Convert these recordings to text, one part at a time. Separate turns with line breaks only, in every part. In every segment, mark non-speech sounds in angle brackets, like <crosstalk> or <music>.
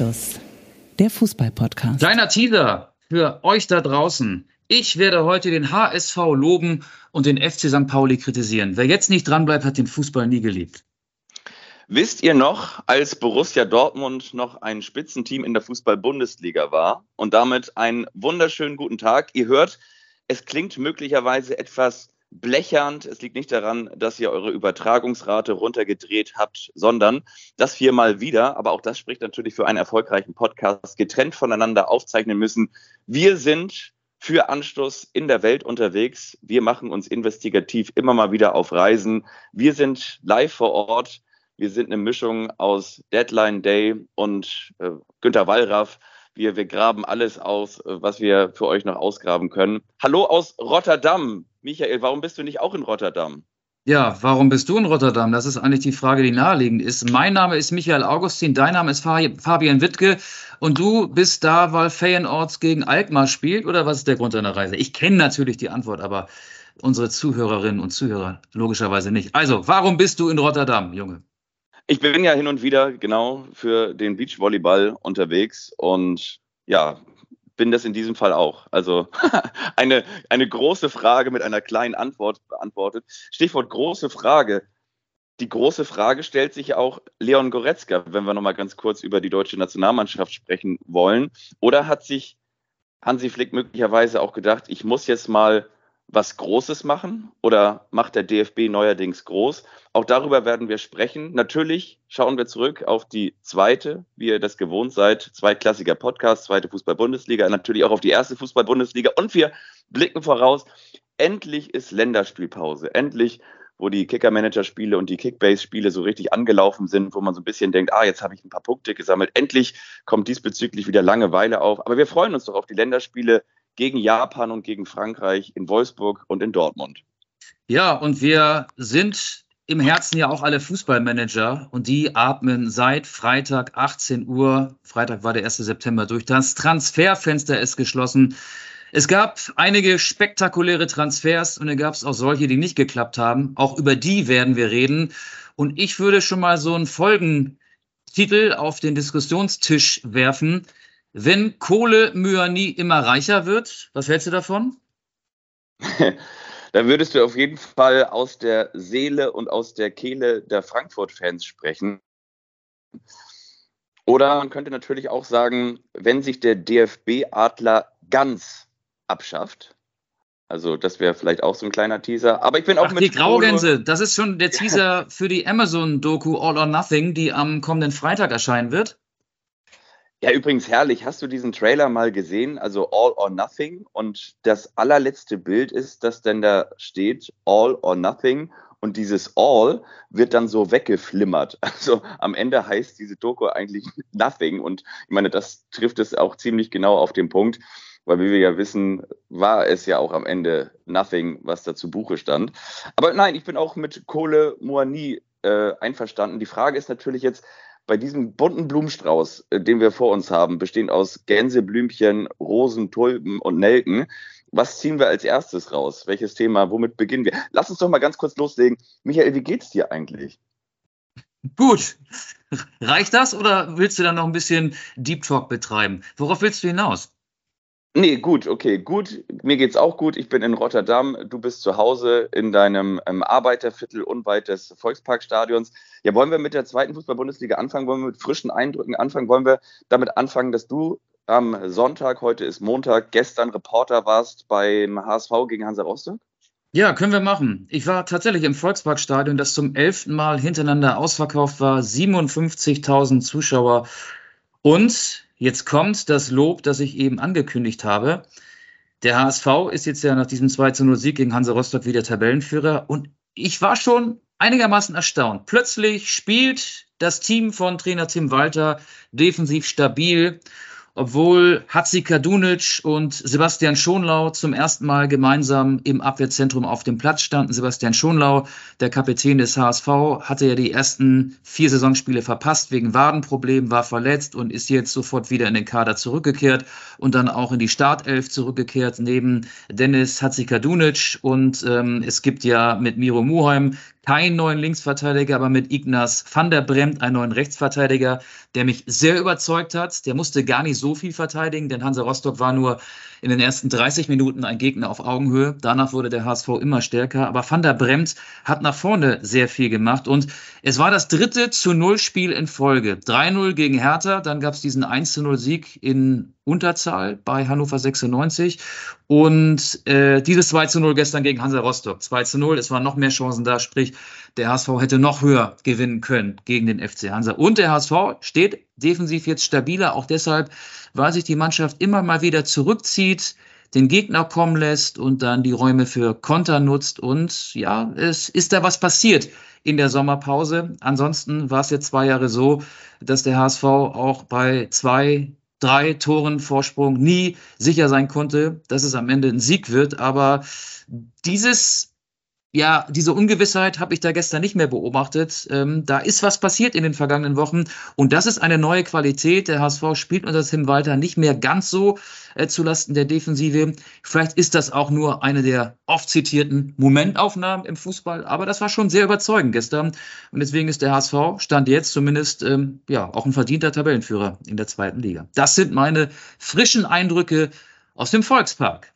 Anstoß, der Fußball-Podcast.
Kleiner Teaser für euch da draußen. Ich werde heute den HSV loben und den FC St. Pauli kritisieren. Wer jetzt nicht dranbleibt, hat den Fußball nie geliebt.
Wisst ihr noch, als Borussia Dortmund noch ein Spitzenteam in der Fußball-Bundesliga war und damit einen wunderschönen guten Tag? Ihr hört, es klingt möglicherweise etwas blechernd. Es liegt nicht daran, dass ihr eure Übertragungsrate runtergedreht habt, sondern dass wir mal wieder, aber auch das spricht natürlich für einen erfolgreichen Podcast, getrennt voneinander aufzeichnen müssen. Wir sind für Anstoß in der Welt unterwegs. Wir machen uns investigativ immer mal wieder auf Reisen. Wir sind live vor Ort. Wir sind eine Mischung aus Deadline Day und äh, Günter Wallraff. Wir, wir graben alles aus, äh, was wir für euch noch ausgraben können. Hallo aus Rotterdam. Michael, warum bist du nicht auch in Rotterdam?
Ja, warum bist du in Rotterdam? Das ist eigentlich die Frage, die naheliegend ist. Mein Name ist Michael Augustin, dein Name ist Fabian Wittke und du bist da, weil Feyenoord gegen Alkmaar spielt oder was ist der Grund deiner Reise? Ich kenne natürlich die Antwort, aber unsere Zuhörerinnen und Zuhörer logischerweise nicht. Also, warum bist du in Rotterdam, Junge?
Ich bin ja hin und wieder genau für den Beachvolleyball unterwegs und ja, bin das in diesem Fall auch. Also <laughs> eine, eine große Frage mit einer kleinen Antwort beantwortet. Stichwort große Frage. Die große Frage stellt sich auch Leon Goretzka, wenn wir nochmal ganz kurz über die deutsche Nationalmannschaft sprechen wollen. Oder hat sich Hansi Flick möglicherweise auch gedacht, ich muss jetzt mal was Großes machen oder macht der DFB neuerdings groß? Auch darüber werden wir sprechen. Natürlich schauen wir zurück auf die zweite, wie ihr das gewohnt seid, zweitklassiger Podcast, zweite Fußball-Bundesliga, natürlich auch auf die erste Fußball-Bundesliga und wir blicken voraus. Endlich ist Länderspielpause. Endlich wo die Kicker-Manager-Spiele und die Kickbase-Spiele so richtig angelaufen sind, wo man so ein bisschen denkt, ah, jetzt habe ich ein paar Punkte gesammelt. Endlich kommt diesbezüglich wieder Langeweile auf. Aber wir freuen uns doch auf die Länderspiele gegen Japan und gegen Frankreich in Wolfsburg und in Dortmund.
Ja, und wir sind im Herzen ja auch alle Fußballmanager und die atmen seit Freitag 18 Uhr, Freitag war der 1. September durch, das Transferfenster ist geschlossen. Es gab einige spektakuläre Transfers und dann gab es auch solche, die nicht geklappt haben. Auch über die werden wir reden. Und ich würde schon mal so einen Folgentitel auf den Diskussionstisch werfen. Wenn Kohle Myani immer reicher wird, was hältst du davon? <laughs>
da würdest du auf jeden Fall aus der Seele und aus der Kehle der Frankfurt-Fans sprechen. Oder man könnte natürlich auch sagen, wenn sich der DFB-Adler ganz abschafft, also das wäre vielleicht auch so ein kleiner Teaser. Aber ich bin auch Ach,
mit. Die Graugänse, das ist schon der <laughs> Teaser für die Amazon-Doku All or Nothing, die am kommenden Freitag erscheinen wird.
Ja, übrigens herrlich. Hast du diesen Trailer mal gesehen? Also All or Nothing. Und das allerletzte Bild ist, dass denn da steht All or Nothing. Und dieses All wird dann so weggeflimmert. <laughs> Also am Ende heißt diese Doku eigentlich <laughs> Nothing. Und ich meine, das trifft es auch ziemlich genau auf den Punkt. Weil wie wir ja wissen, war es ja auch am Ende Nothing, was da zu Buche stand. Aber nein, ich bin auch mit Kohle Moani äh, einverstanden. Die Frage ist natürlich jetzt, bei diesem bunten Blumenstrauß, äh, den wir vor uns haben, bestehend aus Gänseblümchen, Rosen, Tulpen und Nelken, was ziehen wir als erstes raus? Welches Thema? Womit beginnen wir? Lass uns doch mal ganz kurz loslegen. Michael, wie geht's dir eigentlich?
Gut. Reicht das oder willst du dann noch ein bisschen Deep Talk betreiben? Worauf willst du hinaus?
Nee, gut, okay, gut. Mir geht's auch gut. Ich bin in Rotterdam. Du bist zu Hause in deinem ähm, Arbeiterviertel unweit des Volksparkstadions. Ja, wollen wir mit der zweiten Fußball-Bundesliga anfangen? Wollen wir mit frischen Eindrücken anfangen? Wollen wir damit anfangen, dass du am Sonntag, heute ist Montag, gestern Reporter warst beim HSV gegen Hansa Rostock?
Ja, können wir machen. Ich war tatsächlich im Volksparkstadion, das zum elften Mal hintereinander ausverkauft war. 57.000 Zuschauer. Und Jetzt kommt das Lob, das ich eben angekündigt habe. Der HSV ist jetzt ja nach diesem 2 0 Sieg gegen Hansa Rostock wieder Tabellenführer und ich war schon einigermaßen erstaunt. Plötzlich spielt das Team von Trainer Tim Walter defensiv stabil obwohl Hatzi Kadunic und Sebastian Schonlau zum ersten Mal gemeinsam im Abwehrzentrum auf dem Platz standen. Sebastian Schonlau, der Kapitän des HSV, hatte ja die ersten vier Saisonspiele verpasst wegen Wadenproblemen, war verletzt und ist jetzt sofort wieder in den Kader zurückgekehrt und dann auch in die Startelf zurückgekehrt neben Dennis Hatzi Kadunic und ähm, es gibt ja mit Miro Muheim keinen neuen Linksverteidiger, aber mit Ignaz van der Bremt einen neuen Rechtsverteidiger, der mich sehr überzeugt hat. Der musste gar nicht so viel verteidigen, denn Hansa Rostock war nur in den ersten 30 Minuten ein Gegner auf Augenhöhe. Danach wurde der HSV immer stärker. Aber Van der Bremt hat nach vorne sehr viel gemacht. Und es war das dritte zu Null Spiel in Folge. 3-0 gegen Hertha, dann gab es diesen 1-0 Sieg in Unterzahl bei Hannover 96 und äh, dieses 2 zu 0 gestern gegen Hansa Rostock. 2 zu 0, es waren noch mehr Chancen da, sprich der HSV hätte noch höher gewinnen können gegen den FC Hansa. Und der HSV steht defensiv jetzt stabiler, auch deshalb, weil sich die Mannschaft immer mal wieder zurückzieht, den Gegner kommen lässt und dann die Räume für Konter nutzt. Und ja, es ist da was passiert in der Sommerpause. Ansonsten war es jetzt zwei Jahre so, dass der HSV auch bei zwei drei Toren Vorsprung nie sicher sein konnte, dass es am Ende ein Sieg wird. Aber dieses ja, diese Ungewissheit habe ich da gestern nicht mehr beobachtet. Ähm, da ist was passiert in den vergangenen Wochen und das ist eine neue Qualität. Der HSV spielt unter Tim Walter nicht mehr ganz so äh, zulasten der Defensive. Vielleicht ist das auch nur eine der oft zitierten Momentaufnahmen im Fußball, aber das war schon sehr überzeugend gestern und deswegen ist der HSV stand jetzt zumindest ähm, ja auch ein verdienter Tabellenführer in der zweiten Liga. Das sind meine frischen Eindrücke aus dem Volkspark.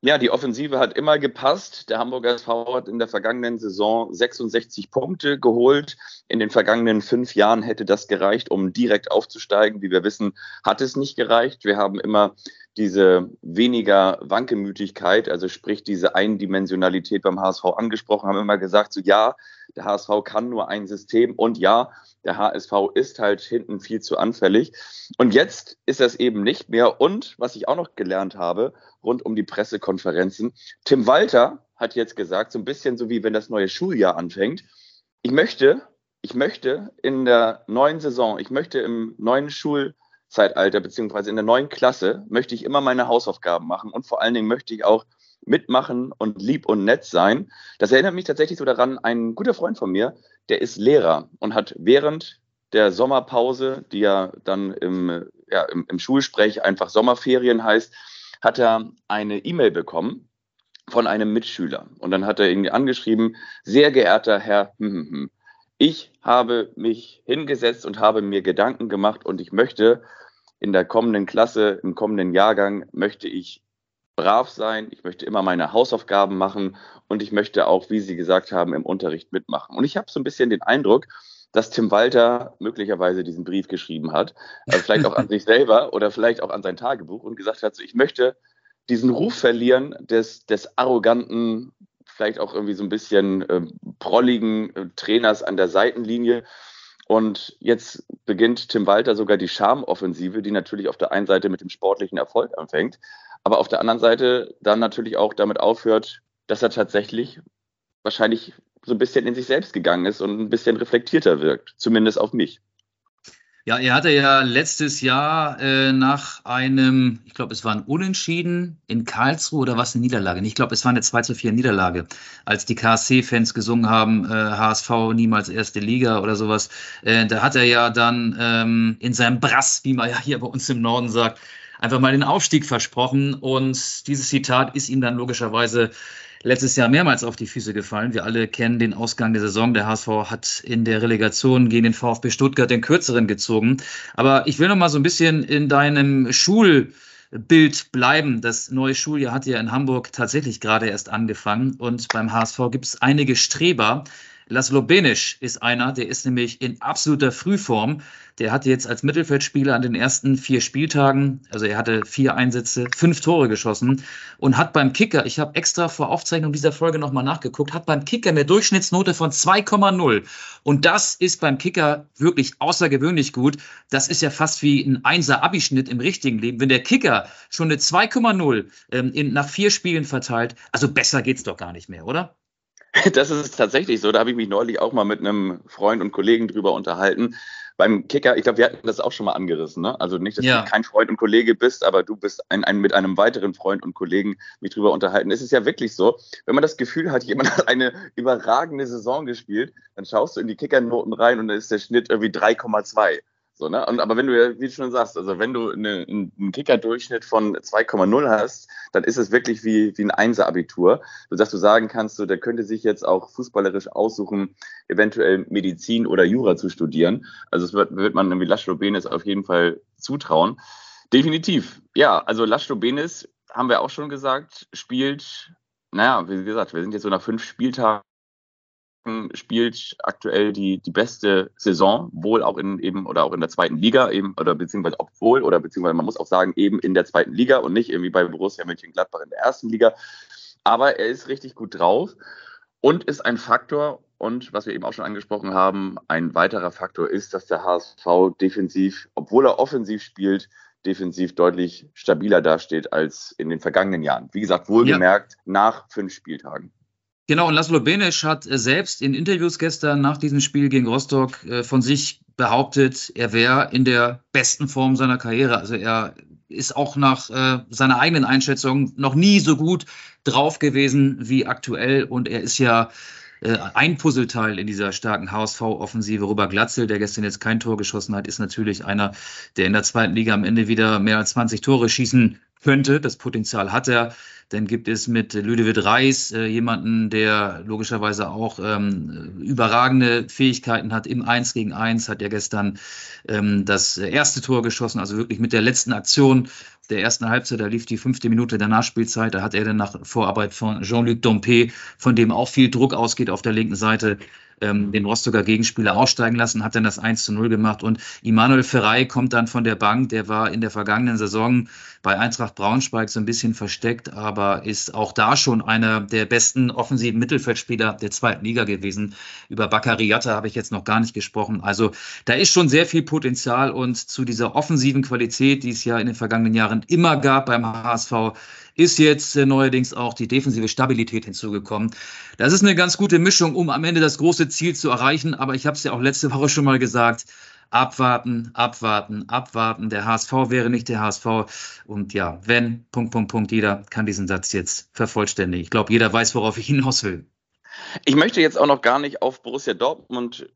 Ja, die Offensive hat immer gepasst. Der Hamburger SV hat in der vergangenen Saison 66 Punkte geholt. In den vergangenen fünf Jahren hätte das gereicht, um direkt aufzusteigen. Wie wir wissen, hat es nicht gereicht. Wir haben immer diese weniger Wankemütigkeit, also sprich diese Eindimensionalität beim HSV angesprochen, haben immer gesagt, so ja, der HSV kann nur ein System und ja, der HSV ist halt hinten viel zu anfällig. Und jetzt ist das eben nicht mehr. Und was ich auch noch gelernt habe, rund um die Pressekonferenzen, Tim Walter hat jetzt gesagt, so ein bisschen so wie wenn das neue Schuljahr anfängt, ich möchte, ich möchte in der neuen Saison, ich möchte im neuen Schul Zeitalter beziehungsweise in der neuen Klasse möchte ich immer meine Hausaufgaben machen und vor allen Dingen möchte ich auch mitmachen und lieb und nett sein. Das erinnert mich tatsächlich so daran, ein guter Freund von mir, der ist Lehrer und hat während der Sommerpause, die ja dann im, ja, im, im Schulsprech einfach Sommerferien heißt, hat er eine E-Mail bekommen von einem Mitschüler. Und dann hat er irgendwie angeschrieben, sehr geehrter Herr, hm, hm, hm, ich habe mich hingesetzt und habe mir Gedanken gemacht und ich möchte in der kommenden Klasse, im kommenden Jahrgang, möchte ich brav sein, ich möchte immer meine Hausaufgaben machen und ich möchte auch, wie Sie gesagt haben, im Unterricht mitmachen. Und ich habe so ein bisschen den Eindruck, dass Tim Walter möglicherweise diesen Brief geschrieben hat, also vielleicht auch an sich <laughs> selber oder vielleicht auch an sein Tagebuch und gesagt hat, so, ich möchte diesen Ruf verlieren des, des arroganten, vielleicht auch irgendwie so ein bisschen äh, prolligen äh, Trainers an der Seitenlinie. Und jetzt beginnt Tim Walter sogar die Charmoffensive, die natürlich auf der einen Seite mit dem sportlichen Erfolg anfängt, aber auf der anderen Seite dann natürlich auch damit aufhört, dass er tatsächlich wahrscheinlich so ein bisschen in sich selbst gegangen ist und ein bisschen reflektierter wirkt, zumindest auf mich.
Ja, er hatte ja letztes Jahr äh, nach einem, ich glaube, es war ein Unentschieden in Karlsruhe oder was eine Niederlage? Ich glaube, es war eine 2 zu 4 Niederlage, als die KSC-Fans gesungen haben, äh, HSV niemals erste Liga oder sowas. Äh, da hat er ja dann ähm, in seinem Brass, wie man ja hier bei uns im Norden sagt, einfach mal den Aufstieg versprochen. Und dieses Zitat ist ihm dann logischerweise letztes Jahr mehrmals auf die Füße gefallen. Wir alle kennen den Ausgang der Saison. Der HSV hat in der Relegation gegen den VfB Stuttgart den kürzeren gezogen. Aber ich will noch mal so ein bisschen in deinem Schulbild bleiben. Das neue Schuljahr hat ja in Hamburg tatsächlich gerade erst angefangen und beim HSV gibt es einige Streber, Laszlo Benisch ist einer, der ist nämlich in absoluter Frühform. Der hatte jetzt als Mittelfeldspieler an den ersten vier Spieltagen, also er hatte vier Einsätze, fünf Tore geschossen und hat beim Kicker, ich habe extra vor Aufzeichnung dieser Folge nochmal nachgeguckt, hat beim Kicker eine Durchschnittsnote von 2,0. Und das ist beim Kicker wirklich außergewöhnlich gut. Das ist ja fast wie ein Einser-Abischnitt im richtigen Leben. Wenn der Kicker schon eine 2,0 ähm, nach vier Spielen verteilt, also besser geht's doch gar nicht mehr, oder? <laughs>
Das ist tatsächlich so. Da habe ich mich neulich auch mal mit einem Freund und Kollegen drüber unterhalten. Beim Kicker, ich glaube, wir hatten das auch schon mal angerissen. Ne? Also nicht, dass ja. du kein Freund und Kollege bist, aber du bist ein, ein, mit einem weiteren Freund und Kollegen mich drüber unterhalten. Es ist ja wirklich so, wenn man das Gefühl hat, jemand <laughs> hat eine überragende Saison gespielt, dann schaust du in die Kickernoten rein und dann ist der Schnitt irgendwie 3,2. So, ne? Und, aber wenn du ja, wie du schon sagst, also wenn du eine, einen Kicker-Durchschnitt von 2,0 hast, dann ist es wirklich wie, wie ein Einser-Abitur, sodass du sagen kannst, so, der könnte sich jetzt auch fußballerisch aussuchen, eventuell Medizin oder Jura zu studieren. Also das wird, wird man irgendwie Laszlo Benes auf jeden Fall zutrauen. Definitiv. Ja, also Laszlo Benes, haben wir auch schon gesagt, spielt, naja, wie gesagt, wir sind jetzt so nach fünf Spieltagen spielt aktuell die, die beste Saison, wohl auch in eben oder auch in der zweiten Liga eben oder beziehungsweise obwohl oder beziehungsweise man muss auch sagen eben in der zweiten Liga und nicht irgendwie bei Borussia Mönchengladbach in der ersten Liga. Aber er ist richtig gut drauf und ist ein Faktor und was wir eben auch schon angesprochen haben, ein weiterer Faktor ist, dass der HSV defensiv, obwohl er offensiv spielt, defensiv deutlich stabiler dasteht als in den vergangenen Jahren. Wie gesagt, wohlgemerkt ja. nach fünf Spieltagen.
Genau, und Laszlo Benesch hat äh, selbst in Interviews gestern nach diesem Spiel gegen Rostock äh, von sich behauptet, er wäre in der besten Form seiner Karriere. Also er ist auch nach äh, seiner eigenen Einschätzung noch nie so gut drauf gewesen wie aktuell. Und er ist ja ein Puzzleteil in dieser starken HSV-Offensive. Rüber Glatzel, der gestern jetzt kein Tor geschossen hat, ist natürlich einer, der in der zweiten Liga am Ende wieder mehr als 20 Tore schießen könnte. Das Potenzial hat er. Dann gibt es mit Ludovic Reis äh, jemanden, der logischerweise auch ähm, überragende Fähigkeiten hat. Im 1 gegen 1 hat er gestern ähm, das erste Tor geschossen, also wirklich mit der letzten Aktion der ersten Halbzeit, da lief die fünfte Minute der Nachspielzeit, da hat er dann nach Vorarbeit von Jean-Luc Dompe, von dem auch viel Druck ausgeht auf der linken Seite, ähm, den Rostocker Gegenspieler aussteigen lassen, hat dann das 1 zu 0 gemacht und Immanuel Ferrei kommt dann von der Bank, der war in der vergangenen Saison bei Eintracht Braunschweig so ein bisschen versteckt, aber ist auch da schon einer der besten offensiven Mittelfeldspieler der zweiten Liga gewesen. Über Baccariata habe ich jetzt noch gar nicht gesprochen. Also da ist schon sehr viel Potenzial und zu dieser offensiven Qualität, die es ja in den vergangenen Jahren immer gab beim HSV, ist jetzt äh, neuerdings auch die defensive Stabilität hinzugekommen. Das ist eine ganz gute Mischung, um am Ende das große Ziel zu erreichen. Aber ich habe es ja auch letzte Woche schon mal gesagt. Abwarten, abwarten, abwarten. Der HSV wäre nicht der HSV. Und ja, wenn, Punkt, Punkt, Punkt, jeder kann diesen Satz jetzt vervollständigen. Ich glaube, jeder weiß, worauf ich hinaus will.
Ich möchte jetzt auch noch gar nicht auf Borussia Dortmund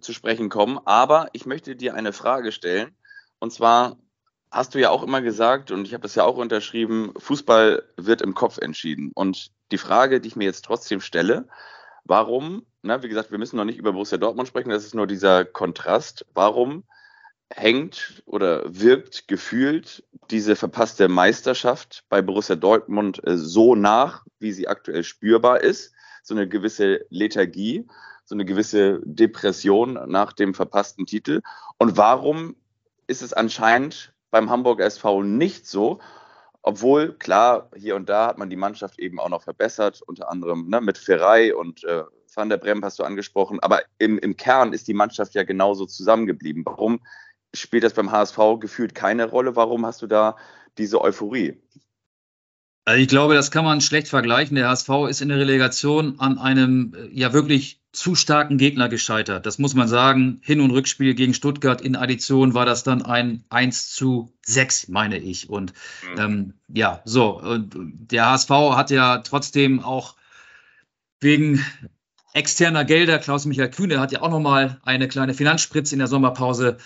zu sprechen kommen, aber ich möchte dir eine Frage stellen. Und zwar, hast du ja auch immer gesagt, und ich habe es ja auch unterschrieben, Fußball wird im Kopf entschieden. Und die Frage, die ich mir jetzt trotzdem stelle, warum, na, wie gesagt, wir müssen noch nicht über Borussia Dortmund sprechen, das ist nur dieser Kontrast, warum hängt oder wirkt gefühlt diese verpasste Meisterschaft bei Borussia Dortmund äh, so nach, wie sie aktuell spürbar ist, so eine gewisse Lethargie, so eine gewisse Depression nach dem verpassten Titel. Und warum ist es anscheinend beim Hamburg SV nicht so. Obwohl, klar, hier und da hat man die Mannschaft eben auch noch verbessert, unter anderem ne, mit Ferrei und äh, Van der Brem hast du angesprochen. Aber im, im Kern ist die Mannschaft ja genauso zusammengeblieben. Warum spielt das beim HSV gefühlt keine Rolle? Warum hast du da diese Euphorie?
Also ich glaube, das kann man schlecht vergleichen. Der HSV ist in der Relegation an einem äh, ja wirklich zu starken Gegner gescheitert. Das muss man sagen. Hin- und Rückspiel gegen Stuttgart in Addition war das dann ein 1 zu 6, meine ich. Und mhm. ähm, ja, so. Und der HSV hat ja trotzdem auch wegen externer Gelder, Klaus-Michael Kühne hat ja auch nochmal eine kleine Finanzspritze in der Sommerpause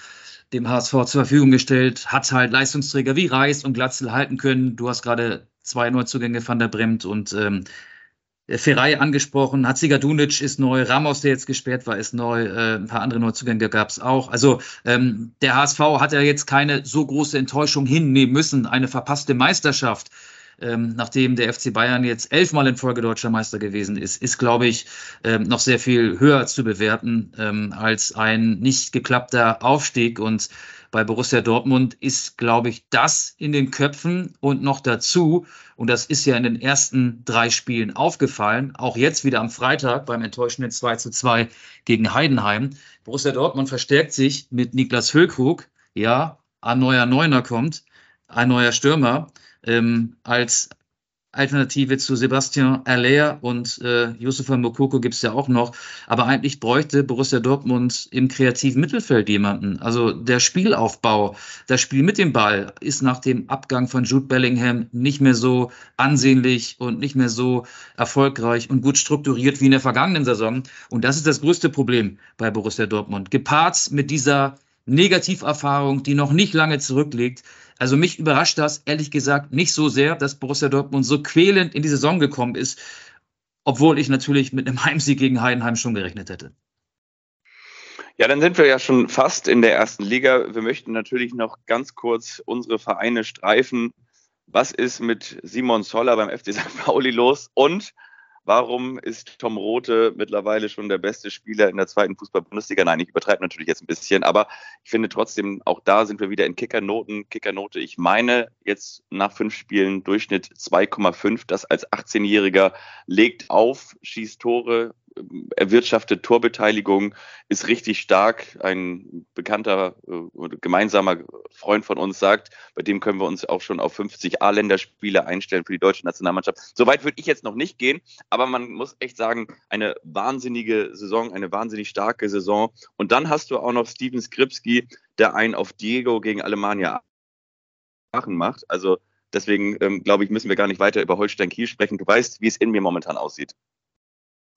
dem HSV zur Verfügung gestellt, hat halt Leistungsträger wie Reis und Glatzel halten können. Du hast gerade zwei Neuzugänge van der Bremt und ähm, Ferrei angesprochen, Hatzigadunic ist neu, Ramos, der jetzt gesperrt war, ist neu, äh, ein paar andere Neuzugänge gab es auch. Also ähm, der HSV hat ja jetzt keine so große Enttäuschung hinnehmen müssen, eine verpasste Meisterschaft. Ähm, nachdem der FC Bayern jetzt elfmal in Folge deutscher Meister gewesen ist, ist, glaube ich, ähm, noch sehr viel höher zu bewerten ähm, als ein nicht geklappter Aufstieg. Und bei Borussia Dortmund ist, glaube ich, das in den Köpfen und noch dazu, und das ist ja in den ersten drei Spielen aufgefallen, auch jetzt wieder am Freitag beim enttäuschenden 2 zu 2 gegen Heidenheim. Borussia Dortmund verstärkt sich mit Niklas Füllkrug. Ja, ein neuer Neuner kommt, ein neuer Stürmer. Ähm, als Alternative zu Sebastian Aller und äh, Yusufa Mokoko gibt es ja auch noch. Aber eigentlich bräuchte Borussia Dortmund im kreativen Mittelfeld jemanden. Also der Spielaufbau, das Spiel mit dem Ball ist nach dem Abgang von Jude Bellingham nicht mehr so ansehnlich und nicht mehr so erfolgreich und gut strukturiert wie in der vergangenen Saison. Und das ist das größte Problem bei Borussia Dortmund. Gepaart mit dieser Negativerfahrung, die noch nicht lange zurückliegt. Also mich überrascht das ehrlich gesagt nicht so sehr, dass Borussia Dortmund so quälend in die Saison gekommen ist, obwohl ich natürlich mit einem <laughs> Heimsieg gegen Heidenheim schon gerechnet hätte.
Ja, dann sind wir ja schon fast in der ersten Liga. Wir möchten natürlich noch ganz kurz unsere Vereine streifen. Was ist mit Simon Zoller beim FC St. Pauli los? Und Warum ist Tom Rote mittlerweile schon der beste Spieler in der zweiten Fußball-Bundesliga? Nein, ich übertreibe natürlich jetzt ein bisschen, aber ich finde trotzdem, auch da sind wir wieder in Kickernoten. Kickernote, ich meine jetzt nach fünf Spielen Durchschnitt 2,5. Das als 18-Jähriger legt auf, schießt Tore, erwirtschaftet Torbeteiligung, ist richtig stark. Ein bekannter äh, gemeinsamer Freund von uns sagt, bei dem können wir uns auch schon auf 50 A-Länderspiele einstellen für die deutsche Nationalmannschaft. Soweit würde ich jetzt noch nicht gehen, aber man muss echt sagen, eine wahnsinnige Saison, eine wahnsinnig starke Saison. Und dann hast du auch noch Steven Skripski, der einen auf Diego gegen Alemannia Aachen macht. Also deswegen ähm, glaube ich, müssen wir gar nicht weiter über Holstein Kiel sprechen. Du weißt, wie es in mir momentan aussieht.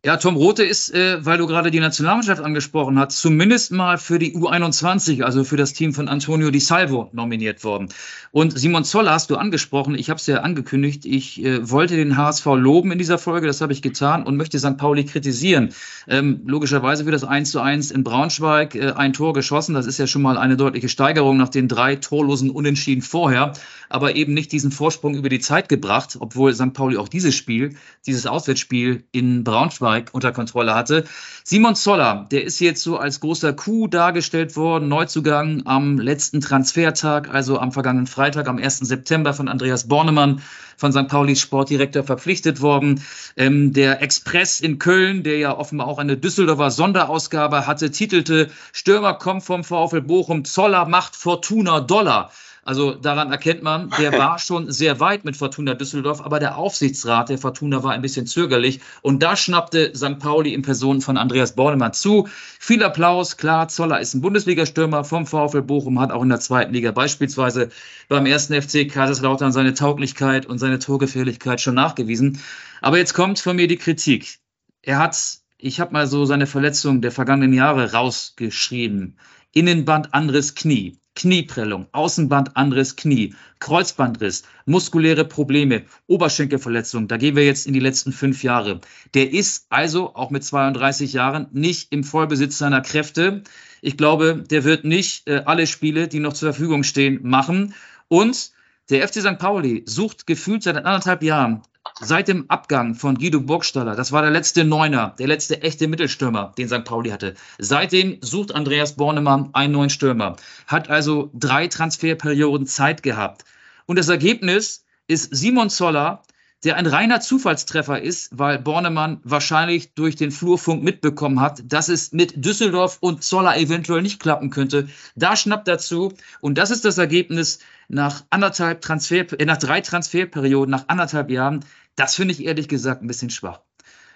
Ja, Tom Rote ist, äh, weil du gerade die Nationalmannschaft angesprochen hast, zumindest mal für die U21, also für das Team von Antonio Di Salvo nominiert worden. Und Simon Zoller hast du angesprochen. Ich habe es ja angekündigt. Ich äh, wollte den HSV loben in dieser Folge. Das habe ich getan und möchte St. Pauli kritisieren. Ähm, logischerweise für das 1 zu 1 in Braunschweig äh, ein Tor geschossen. Das ist ja schon mal eine deutliche Steigerung nach den drei torlosen Unentschieden vorher. Aber eben nicht diesen Vorsprung über die Zeit gebracht, obwohl St. Pauli auch dieses Spiel, dieses Auswärtsspiel in Braunschweig Braunschweig unter Kontrolle hatte. Simon Zoller, der ist jetzt so als großer Coup dargestellt worden, Neuzugang am letzten Transfertag, also am vergangenen Freitag, am 1. September von Andreas Bornemann von St. Paulis Sportdirektor verpflichtet worden. Ähm, der Express in Köln, der ja offenbar auch eine Düsseldorfer Sonderausgabe hatte, titelte Stürmer kommt vom VfL Bochum, Zoller macht Fortuna Dollar. Also daran erkennt man, der <laughs> war schon sehr weit mit Fortuna Düsseldorf, aber der Aufsichtsrat der Fortuna war ein bisschen zögerlich. Und da schnappte St. Pauli in Person von Andreas Bornemann zu. Viel Applaus, klar, Zoller ist ein Bundesligastürmer vom VfL Bochum, hat auch in der zweiten Liga beispielsweise beim ersten FC Kaiserslautern seine Tauglichkeit und seine Torgefährlichkeit schon nachgewiesen. Aber jetzt kommt von mir die Kritik. Er hat, ich habe mal so seine Verletzung der vergangenen Jahre rausgeschrieben. Innenband anderes Knie. Knieprellung, Außenband anderes Knie, Kreuzbandriss, muskuläre Probleme, Oberschenkelverletzung, da gehen wir jetzt in die letzten fünf Jahre. Der ist also auch mit 32 Jahren nicht im Vollbesitz seiner Kräfte. Ich glaube, der wird nicht äh, alle Spiele, die noch zur Verfügung stehen, machen. Und der FC St. Pauli sucht gefühlt seit anderthalb Jahren seit dem Abgang von Guido Burgstaller, das war der letzte Neuner, der letzte echte Mittelstürmer, den St. Pauli hatte. Seitdem sucht Andreas Bornemann einen neuen Stürmer, hat also drei Transferperioden Zeit gehabt. Und das Ergebnis ist Simon Zoller, der ein reiner Zufallstreffer ist, weil Bornemann wahrscheinlich durch den Flurfunk mitbekommen hat, dass es mit Düsseldorf und Zoller eventuell nicht klappen könnte. Da schnappt er zu und das ist das Ergebnis nach anderthalb Transfer, äh, nach drei Transferperioden, nach anderthalb Jahren. Das finde ich ehrlich gesagt ein bisschen schwach.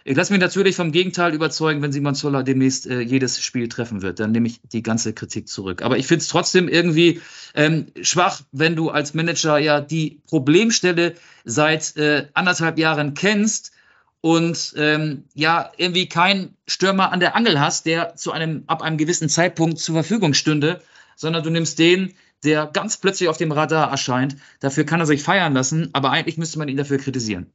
Ich lasse mich natürlich vom Gegenteil überzeugen, wenn Simon Zoller demnächst äh, jedes Spiel treffen wird. Dann nehme ich die ganze Kritik zurück. Aber ich finde es trotzdem irgendwie ähm, schwach, wenn du als Manager ja die Problemstelle seit äh, anderthalb Jahren kennst und ähm, ja irgendwie keinen Stürmer an der Angel hast, der zu einem ab einem gewissen Zeitpunkt zur Verfügung stünde, sondern du nimmst den, der ganz plötzlich auf dem Radar erscheint. Dafür kann er sich feiern lassen, aber eigentlich müsste man ihn dafür kritisieren.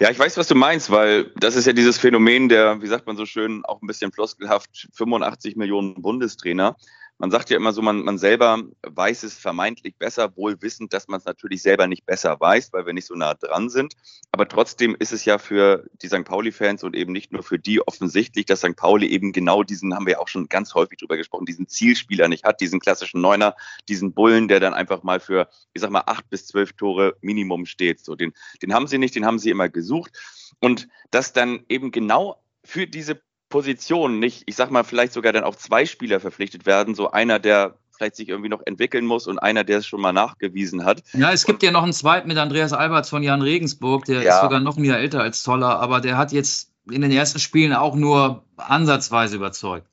Ja, ich weiß, was du meinst, weil das ist ja dieses Phänomen der, wie sagt man so schön, auch ein bisschen floskelhaft, 85 Millionen Bundestrainer man sagt ja immer so, man, man selber weiß es vermeintlich besser, wohl wissend, dass man es natürlich selber nicht besser weiß, weil wir nicht so nah dran sind. Aber trotzdem ist es ja für die St. Pauli-Fans und eben nicht nur für die offensichtlich, dass St. Pauli eben genau diesen, haben wir ja auch schon ganz häufig drüber gesprochen, diesen Zielspieler nicht hat, diesen klassischen Neuner, diesen Bullen, der dann einfach mal für, ich sag mal, acht bis zwölf Tore Minimum steht. So, den, den haben sie nicht, den haben sie immer gesucht. Und dass dann eben genau für diese Positionen nicht, ich sag mal, vielleicht sogar dann auch zwei Spieler verpflichtet werden, so einer, der vielleicht sich irgendwie noch entwickeln muss und einer, der es schon mal nachgewiesen hat.
Ja, es gibt und, ja noch einen zweiten mit Andreas Alberts von Jan Regensburg, der ja. ist sogar noch ein Jahr älter als Zoller, aber der hat jetzt in den ersten Spielen auch nur ansatzweise überzeugt.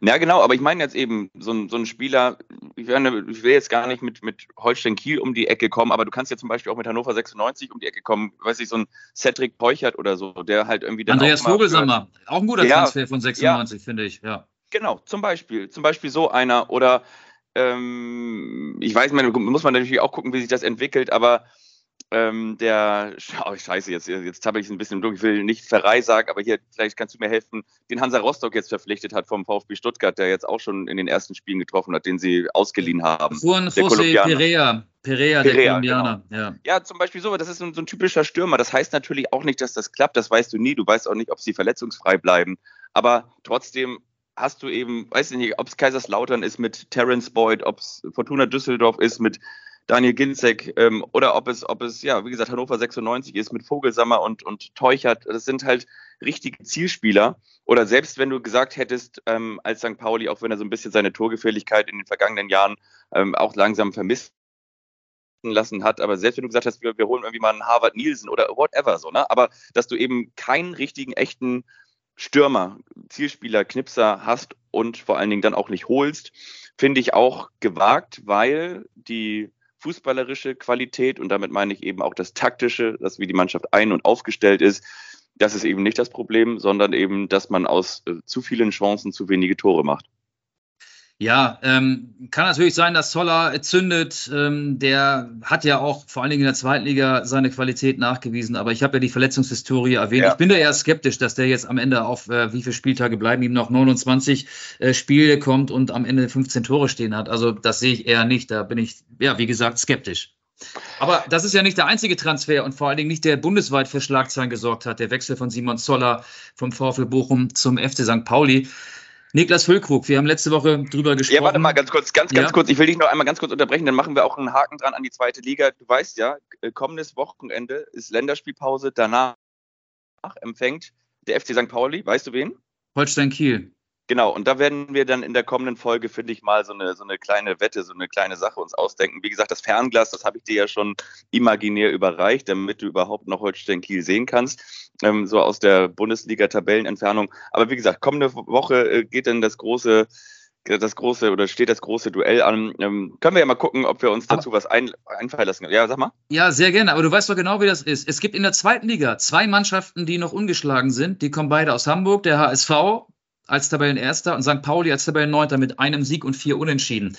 Ja, genau, aber ich meine jetzt eben so ein, so ein Spieler, ich, will, ich will jetzt gar nicht mit, mit Holstein Kiel um die Ecke kommen, aber du kannst ja zum Beispiel auch mit Hannover 96 um die Ecke kommen, weiß ich, so ein Cedric Peuchert oder so, der halt irgendwie dann.
Andreas Vogelsammer, auch ein guter ja, Transfer von 96, ja. finde ich, ja.
Genau, zum Beispiel. Zum Beispiel so einer. Oder ähm, ich weiß, man muss man natürlich auch gucken, wie sich das entwickelt, aber ähm, der, <laughs> oh, scheiße, jetzt, jetzt habe ich es ein bisschen durch, ich will nicht Verrei sagen, aber hier, vielleicht kannst du mir helfen, den Hansa Rostock jetzt verpflichtet hat vom VfB Stuttgart, der jetzt auch schon in den ersten Spielen getroffen hat, den sie ausgeliehen haben.
Juan José Perea, Perea, der Kolumbianer.
Genau. Ja. ja, zum Beispiel so, das ist so ein, so ein typischer Stürmer. Das heißt natürlich auch nicht, dass das klappt, das weißt du nie. Du weißt auch nicht, ob sie verletzungsfrei bleiben. Aber trotzdem hast du eben, weiß ich nicht, ob es Kaiserslautern ist mit Terence Boyd, ob es Fortuna Düsseldorf ist mit Daniel Ginzek ähm, oder ob es, ob es, ja, wie gesagt, Hannover 96 ist mit Vogelsammer und, und Teuchert. Das sind halt richtige Zielspieler. Oder selbst wenn du gesagt hättest, ähm, als St. Pauli, auch wenn er so ein bisschen seine Torgefährlichkeit in den vergangenen Jahren ähm, auch langsam vermisst lassen hat, aber selbst wenn du gesagt hast, wir, wir holen irgendwie mal einen Harvard Nielsen oder whatever so, ne? Aber dass du eben keinen richtigen, echten Stürmer, Zielspieler, Knipser hast und vor allen Dingen dann auch nicht holst, finde ich auch gewagt, weil die fußballerische Qualität und damit meine ich eben auch das taktische, das wie die Mannschaft ein- und aufgestellt ist, das ist eben nicht das Problem, sondern eben, dass man aus äh, zu vielen Chancen zu wenige Tore macht.
Ja, ähm, kann natürlich sein, dass Zoller zündet. Ähm, der hat ja auch vor allen Dingen in der zweiten Liga seine Qualität nachgewiesen. Aber ich habe ja die Verletzungshistorie erwähnt. Ja. Ich bin da eher skeptisch, dass der jetzt am Ende auf äh, wie viele Spieltage bleiben ihm noch 29 äh, Spiele kommt und am Ende 15 Tore stehen hat. Also das sehe ich eher nicht. Da bin ich, ja, wie gesagt, skeptisch. Aber das ist ja nicht der einzige Transfer und vor allen Dingen nicht der bundesweit für Schlagzeilen gesorgt hat. Der Wechsel von Simon Zoller vom VfL Bochum zum FC St. Pauli. Niklas Füllkrug, wir haben letzte Woche drüber gesprochen. Ja,
warte mal ganz kurz, ganz, ganz ja. kurz. Ich will dich noch einmal ganz kurz unterbrechen, dann machen wir auch einen Haken dran an die zweite Liga. Du weißt ja, äh, kommendes Wochenende ist Länderspielpause. Danach empfängt der FC St. Pauli, weißt du wen?
Holstein Kiel.
Genau, und da werden wir dann in der kommenden Folge, finde ich, mal so eine, so eine kleine Wette, so eine kleine Sache uns ausdenken. Wie gesagt, das Fernglas, das habe ich dir ja schon imaginär überreicht, damit du überhaupt noch Holstein Kiel sehen kannst, ähm, so aus der Bundesliga-Tabellenentfernung. Aber wie gesagt, kommende Woche äh, geht dann das große das große oder steht das große Duell an. Ähm, können wir ja mal gucken, ob wir uns dazu aber, was ein, einfallen lassen. Ja, sag mal.
Ja, sehr gerne. Aber du weißt doch genau, wie das ist. Es gibt in der zweiten Liga zwei Mannschaften, die noch ungeschlagen sind. Die kommen beide aus Hamburg. Der HSV als Tabellenerster und St. Pauli als Tabellenneunter mit einem Sieg und vier Unentschieden.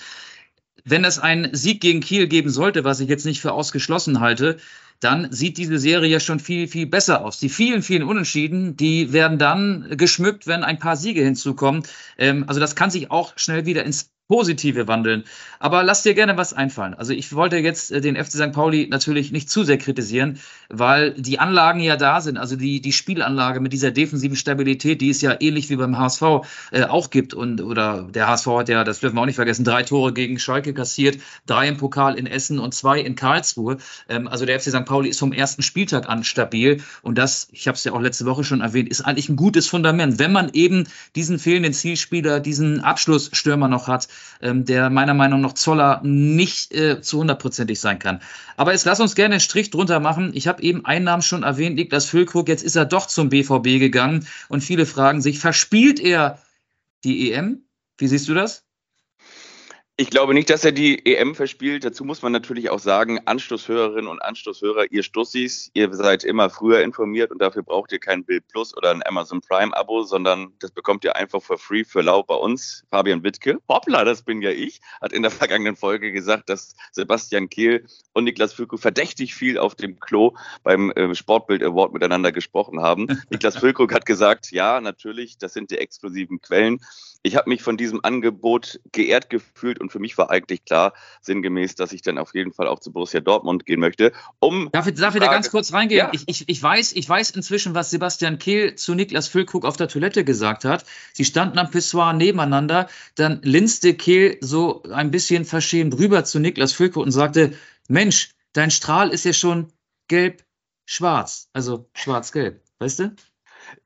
Wenn es einen Sieg gegen Kiel geben sollte, was ich jetzt nicht für ausgeschlossen halte, dann sieht diese Serie ja schon viel, viel besser aus. Die vielen, vielen Unentschieden, die werden dann geschmückt, wenn ein paar Siege hinzukommen. Ähm, also das kann sich auch schnell wieder ins Positive wandeln. Aber lass dir gerne was einfallen. Also ich wollte jetzt äh, den FC St. Pauli natürlich nicht zu sehr kritisieren, weil die Anlagen ja da sind. Also die, die Spielanlage mit dieser defensiven Stabilität, die es ja ähnlich wie beim HSV äh, auch gibt. Und oder der HSV hat ja, das dürfen wir auch nicht vergessen, drei Tore gegen Schalke kassiert, drei im Pokal in Essen und zwei in Karlsruhe. Ähm, also der FC St. Pauli ist vom ersten Spieltag an stabil. Und das, ich habe es ja auch letzte Woche schon erwähnt, ist eigentlich ein gutes Fundament. Wenn man eben diesen fehlenden Zielspieler, diesen Abschlussstürmer noch hat, ähm, der meiner Meinung nach Zoller nicht äh, zu hundertprozentig sein kann. Aber jetzt lass uns gerne einen Strich drunter machen. Ich habe eben einen Namen schon erwähnt, Niklas Füllkrug. Jetzt ist er doch zum BVB gegangen und viele fragen sich, verspielt er die EM? Wie siehst du das?
Ich glaube nicht, dass er die EM verspielt. Dazu muss man natürlich auch sagen, Anstoßhörerinnen und Anstoßhörer, ihr Stussis, ihr seid immer früher informiert und dafür braucht ihr kein Bild Plus oder ein Amazon Prime Abo, sondern das bekommt ihr einfach for free für lau bei uns. Fabian Wittke, hoppla, das bin ja ich, hat in der vergangenen Folge gesagt, dass Sebastian Kehl und Niklas Füllkrug verdächtig viel auf dem Klo beim äh, Sportbild Award miteinander gesprochen haben. <laughs> Niklas Füllkrug hat gesagt, ja, natürlich, das sind die exklusiven Quellen. Ich habe mich von diesem Angebot geehrt gefühlt und für mich war eigentlich klar, sinngemäß, dass ich dann auf jeden Fall auch zu Borussia Dortmund gehen möchte. Um
darf, ich, darf ich da ganz kurz reingehen? Ja. Ich, ich, ich, weiß, ich weiß inzwischen, was Sebastian Kehl zu Niklas Füllkrug auf der Toilette gesagt hat. Sie standen am Pissoir nebeneinander. Dann linste Kehl so ein bisschen verschämt rüber zu Niklas Füllkrug und sagte, Mensch, dein Strahl ist ja schon gelb-schwarz. Also schwarz-gelb. Weißt du?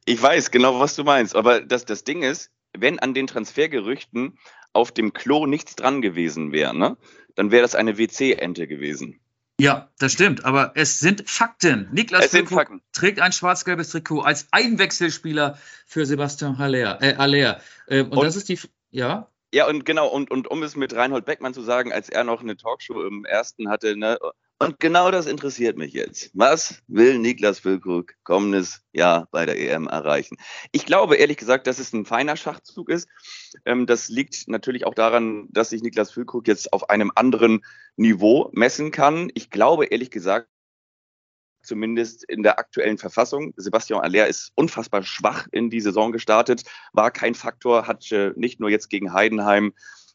Ich weiß genau, was du meinst. Aber das, das Ding ist, wenn an den Transfergerüchten auf dem Klo nichts dran gewesen wäre, ne, dann wäre das eine WC-Ente gewesen.
Ja, das stimmt, aber es sind Fakten. Niklas Fakten. trägt ein schwarz-gelbes Trikot als Einwechselspieler für Sebastian Haller. Äh, Haller. Äh, und, und, das ist die, ja?
Ja, und genau, und, und um es mit Reinhold Beckmann zu sagen, als er noch eine Talkshow im ersten hatte, ne, Und genau das interessiert mich jetzt. Was will Niklas Füllkrug kommendes Jahr bei der EM erreichen? Ich glaube ehrlich gesagt, dass es ein feiner Schachzug ist. Ähm, das liegt natürlich auch daran, dass sich Niklas Füllkrug jetzt auf einem anderen Niveau messen kann. Ich glaube ehrlich gesagt, zumindest in der aktuellen Verfassung. Sebastian Aller ist unfassbar schwach in die Saison gestartet, war kein Faktor, hat äh, nicht nur jetzt gegen Heidenheim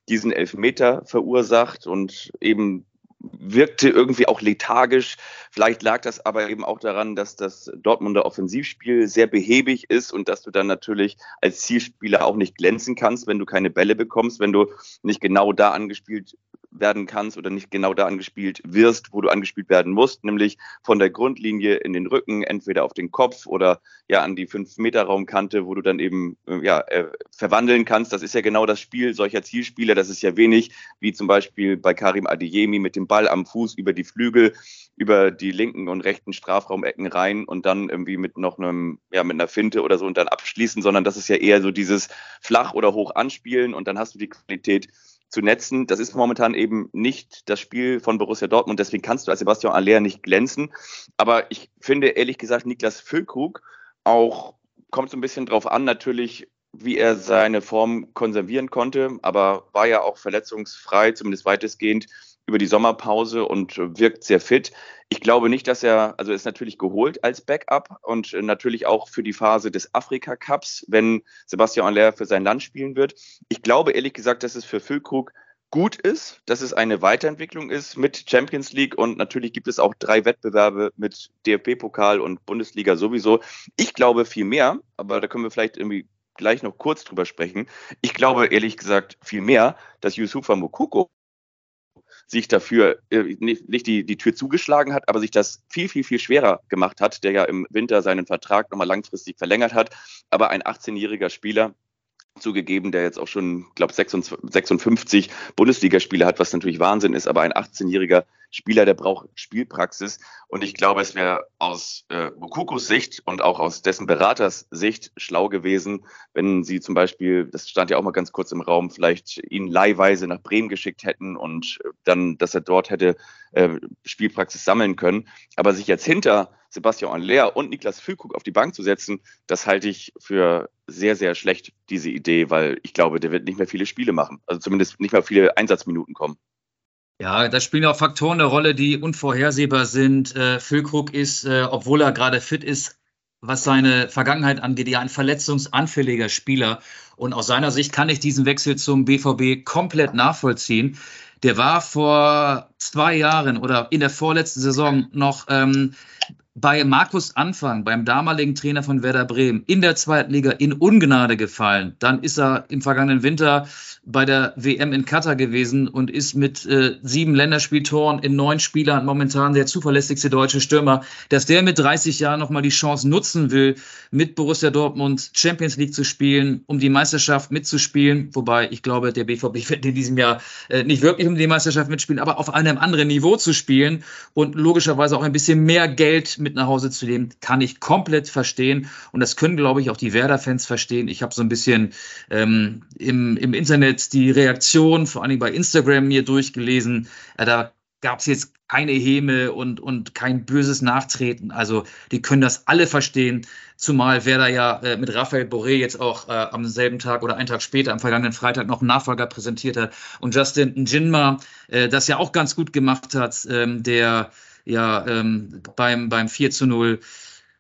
diesen Elfmeter verursacht und eben wirkte irgendwie auch lethargisch. Vielleicht lag das aber eben auch daran, dass das Dortmunder Offensivspiel sehr behäbig ist und dass du dann natürlich als Zielspieler auch nicht glänzen kannst, wenn du keine Bälle bekommst, wenn du nicht genau da angespielt werden kannst oder nicht genau da angespielt wirst, wo du angespielt werden musst, nämlich von der Grundlinie in den Rücken, entweder auf den Kopf oder ja an die 5-Meter-Raumkante, wo du dann eben äh, ja, äh, verwandeln kannst. Das ist ja genau das Spiel solcher Zielspieler. Das ist ja wenig, wie zum Beispiel bei Karim Adeyemi mit dem Ball am Fuß über die Flügel, über die linken und rechten Strafraumecken rein und dann irgendwie mit noch einem, ja, mit einer Finte oder so und dann abschließen, sondern das ist ja eher so dieses flach oder hoch anspielen und dann hast du die Qualität zu netzen. Das ist momentan eben nicht das Spiel von Borussia Dortmund, deswegen kannst du als Sebastian Aller nicht glänzen. Aber ich finde ehrlich gesagt, Niklas Füllkrug auch kommt so ein bisschen drauf an, natürlich, wie er seine Form konservieren konnte, aber war ja auch verletzungsfrei, zumindest weitestgehend über die Sommerpause und wirkt sehr fit. Ich glaube nicht, dass er, also ist natürlich geholt als Backup und natürlich auch für die Phase des Afrika Cups, wenn Sebastian Aller für sein Land spielen wird. Ich glaube ehrlich gesagt, dass es für Füllkrug gut ist, dass es eine Weiterentwicklung ist mit Champions League und natürlich gibt es auch drei Wettbewerbe mit DFB-Pokal und Bundesliga sowieso. Ich glaube viel mehr, aber da können wir vielleicht irgendwie gleich noch kurz drüber sprechen. Ich glaube ehrlich gesagt viel mehr, dass Yusufa Mokoko sich dafür äh, nicht die, die Tür zugeschlagen hat, aber sich das viel, viel, viel schwerer gemacht hat, der ja im Winter seinen Vertrag nochmal langfristig verlängert hat. Aber ein 18-jähriger Spieler, zugegeben, der jetzt auch schon, glaube 56 Bundesligaspiele hat, was natürlich Wahnsinn ist, aber ein 18-jähriger Spieler, der braucht Spielpraxis. Und ich glaube, es wäre aus äh, Mukukos Sicht und auch aus dessen Beraters Sicht schlau gewesen, wenn sie zum Beispiel, das stand ja auch mal ganz kurz im Raum, vielleicht ihn leihweise nach Bremen geschickt hätten und dann, dass er dort hätte äh, Spielpraxis sammeln können. Aber sich jetzt hinter Sebastian Aller und Niklas Füllkrug auf die Bank zu setzen, das halte ich für sehr, sehr schlecht, diese Idee, weil ich glaube, der wird nicht mehr viele Spiele machen. Also zumindest nicht mehr viele Einsatzminuten kommen.
Ja, da spielen auch Faktoren eine Rolle, die unvorhersehbar sind. Äh, Füllkrug ist, äh, obwohl er gerade fit ist, was seine Vergangenheit angeht, ja ein verletzungsanfälliger Spieler. Und aus seiner Sicht kann ich diesen Wechsel zum BVB komplett nachvollziehen. Der war vor zwei Jahren oder in der vorletzten Saison noch ähm, bei Markus Anfang, beim damaligen Trainer von Werder Bremen, in der zweiten Liga in Ungnade gefallen. Dann ist er im vergangenen Winter bei der WM in Katar gewesen und ist mit äh, sieben Länderspieltoren in neun Spielern momentan der zuverlässigste deutsche Stürmer. Dass der mit 30 Jahren nochmal die Chance nutzen will, mit Borussia Dortmund Champions League zu spielen, um die Meisterschaft mitzuspielen. Wobei ich glaube, der BVB <laughs> wird in diesem Jahr äh, nicht wirklich um die Meisterschaft mitspielen, aber auf einem anderen Niveau zu spielen und logischerweise auch ein bisschen mehr Geld mit nach Hause zu nehmen, kann ich komplett verstehen. Und das können, glaube ich, auch die Werder-Fans verstehen. Ich habe so ein bisschen ähm, im, im Internet die Reaktion, vor allem bei Instagram, mir durchgelesen. Äh, da gab es jetzt keine Häme und, und kein böses Nachtreten. Also die können das alle verstehen, zumal Werder ja äh, mit Raphael Boré jetzt auch äh, am selben Tag oder einen Tag später, am vergangenen Freitag, noch einen Nachfolger präsentiert hat. Und Justin Njinma äh, das ja auch ganz gut gemacht hat, ähm, der ja ähm, beim, beim 4 zu 0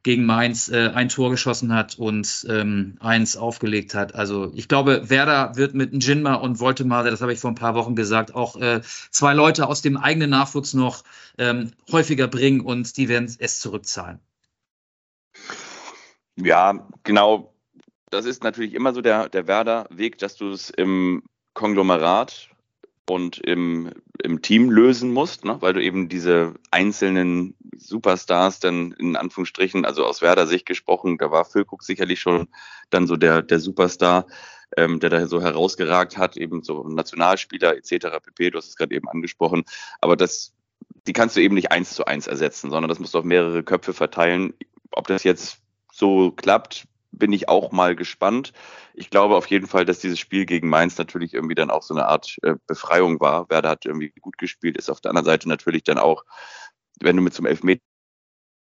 gegen Mainz äh, ein Tor geschossen hat und ähm, eins aufgelegt hat. Also ich glaube, Werder wird mit Njinma und Woltemade, das habe ich vor ein paar Wochen gesagt, auch äh, zwei Leute aus dem eigenen Nachwuchs noch ähm, häufiger bringen und die werden es zurückzahlen.
Ja, genau. Das ist natürlich immer so der, der Werder-Weg, dass du es im Konglomerat und im, im Team lösen musst, ne? weil du eben diese einzelnen Superstars dann in Anführungsstrichen, also aus Werder Sicht gesprochen, da war Füllkrug sicherlich schon dann so der, der Superstar, ähm, der da so herausgeragt hat, eben so Nationalspieler etc. pp. Du hast es gerade eben angesprochen, aber das, die kannst du eben nicht eins zu eins ersetzen, sondern das musst du auf mehrere Köpfe verteilen. Ob das jetzt so klappt, bin ich auch mal gespannt. Ich glaube auf jeden Fall, dass dieses Spiel gegen Mainz natürlich irgendwie dann auch so eine Art äh, Befreiung war. Werder hat irgendwie gut gespielt, ist auf der anderen Seite natürlich dann auch wenn du mit zum Elfmeter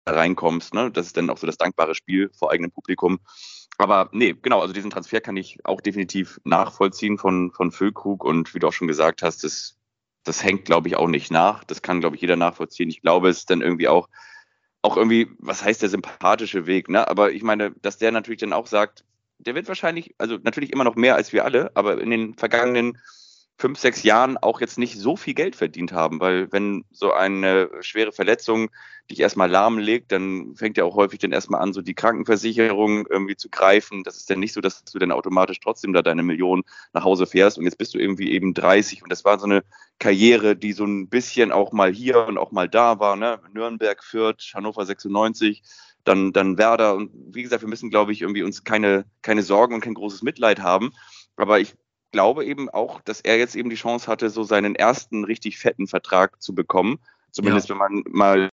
reinkommst. Ne? Das ist dann auch so das dankbare Spiel vor eigenem Publikum. Aber nee, genau, also diesen Transfer kann ich auch definitiv nachvollziehen von, von Füllkrug und wie du auch schon gesagt hast, das, das hängt, glaube ich, auch nicht nach. Das kann, glaube ich, jeder nachvollziehen. Ich glaube, es ist dann irgendwie auch, auch irgendwie, was heißt der sympathische Weg, ne? Aber ich meine, dass der natürlich dann auch sagt, der wird wahrscheinlich, also natürlich immer noch mehr als wir alle, aber in den vergangenen fünf, sechs Jahren auch jetzt nicht so viel Geld verdient haben, weil wenn so eine schwere Verletzung dich erstmal lahmlegt, dann fängt ja auch häufig dann erstmal an, so die Krankenversicherung irgendwie zu greifen. Das ist dann nicht so, dass du dann automatisch trotzdem da deine Million nach Hause fährst und jetzt bist du irgendwie eben 30 und das war so eine Karriere, die so ein bisschen auch mal hier und auch mal da war, ne? Nürnberg, Fürth, Hannover 96, dann, dann Werder und wie gesagt, wir müssen, glaube ich, irgendwie uns keine, keine Sorgen und kein großes Mitleid haben. Aber ich glaube eben auch, dass er jetzt eben die Chance hatte, so seinen ersten richtig fetten Vertrag zu bekommen. Zumindest ja. wenn man mal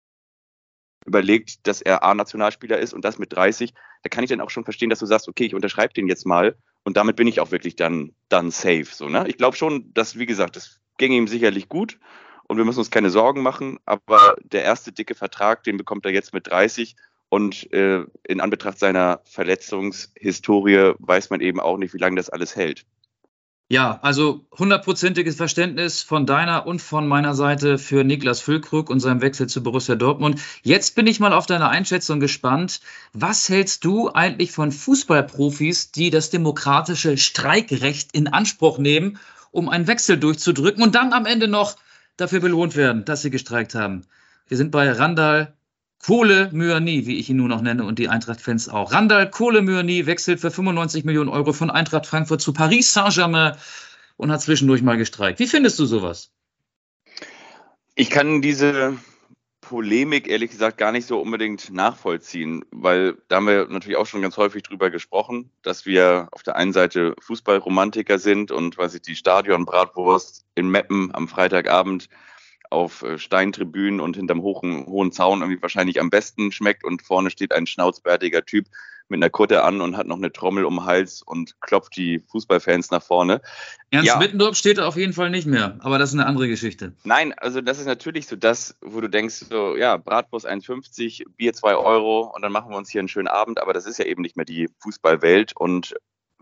überlegt, dass er A-Nationalspieler ist und das mit 30, da kann ich dann auch schon verstehen, dass du sagst, okay, ich unterschreibe den jetzt mal und damit bin ich auch wirklich dann, dann safe. So, ne? Ich glaube schon, dass, wie gesagt, das ging ihm sicherlich gut und wir müssen uns keine Sorgen machen, aber der erste dicke Vertrag, den bekommt er jetzt mit 30 und äh, in Anbetracht seiner Verletzungshistorie weiß man eben auch nicht, wie lange das alles hält.
Ja, also hundertprozentiges Verständnis von deiner und von meiner Seite für Niklas Füllkrug und seinem Wechsel zu Borussia Dortmund. Jetzt bin ich mal auf deine Einschätzung gespannt. Was hältst du eigentlich von Fußballprofis, die das demokratische Streikrecht in Anspruch nehmen, um einen Wechsel durchzudrücken und dann am Ende noch dafür belohnt werden, dass sie gestreikt haben? Wir sind bei Randall Kohle Myani, wie ich ihn nur noch nenne und die Eintracht-Fans auch. Randall Kohle Myani wechselt für 95 Millionen Euro von Eintracht Frankfurt zu Paris Saint-Germain und hat zwischendurch mal gestreikt. Wie findest du sowas?
Ich kann diese Polemik ehrlich gesagt gar nicht so unbedingt nachvollziehen, weil da haben wir natürlich auch schon ganz häufig drüber gesprochen, dass wir auf der einen Seite Fußballromantiker sind und was ich die Stadionbratwurst in Meppen am Freitagabend auf äh, Steintribünen und hinterm hohen, hohen Zaun irgendwie wahrscheinlich am besten schmeckt und vorne steht ein schnauzbärtiger Typ mit einer Kutte an und hat noch eine Trommel um den Hals und klopft die Fußballfans nach vorne.
Ernst ja. Mittendorf steht auf jeden Fall nicht mehr, aber das ist eine andere Geschichte.
Nein, also das ist natürlich so das, wo du denkst, so ja, Bratwurst 1,50, Bier 2 Euro und dann machen wir uns hier einen schönen Abend, aber das ist ja eben nicht mehr die Fußballwelt und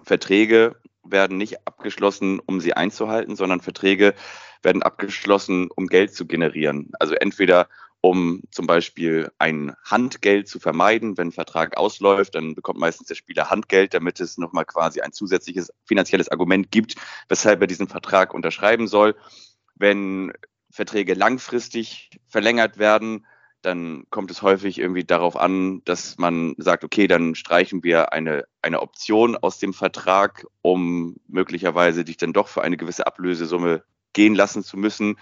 Verträge werden nicht abgeschlossen, um sie einzuhalten, sondern Verträge werden abgeschlossen, um Geld zu generieren. Also entweder um zum Beispiel ein Handgeld zu vermeiden. Wenn ein Vertrag ausläuft, dann bekommt meistens der Spieler Handgeld, damit es nochmal quasi ein zusätzliches finanzielles Argument gibt, weshalb er diesen Vertrag unterschreiben soll. Wenn Verträge langfristig verlängert werden, dann kommt es häufig irgendwie darauf an, dass man sagt, okay, dann streichen wir eine, eine Option aus dem Vertrag, um möglicherweise dich dann doch für eine gewisse Ablösesumme gehen lassen zu müssen.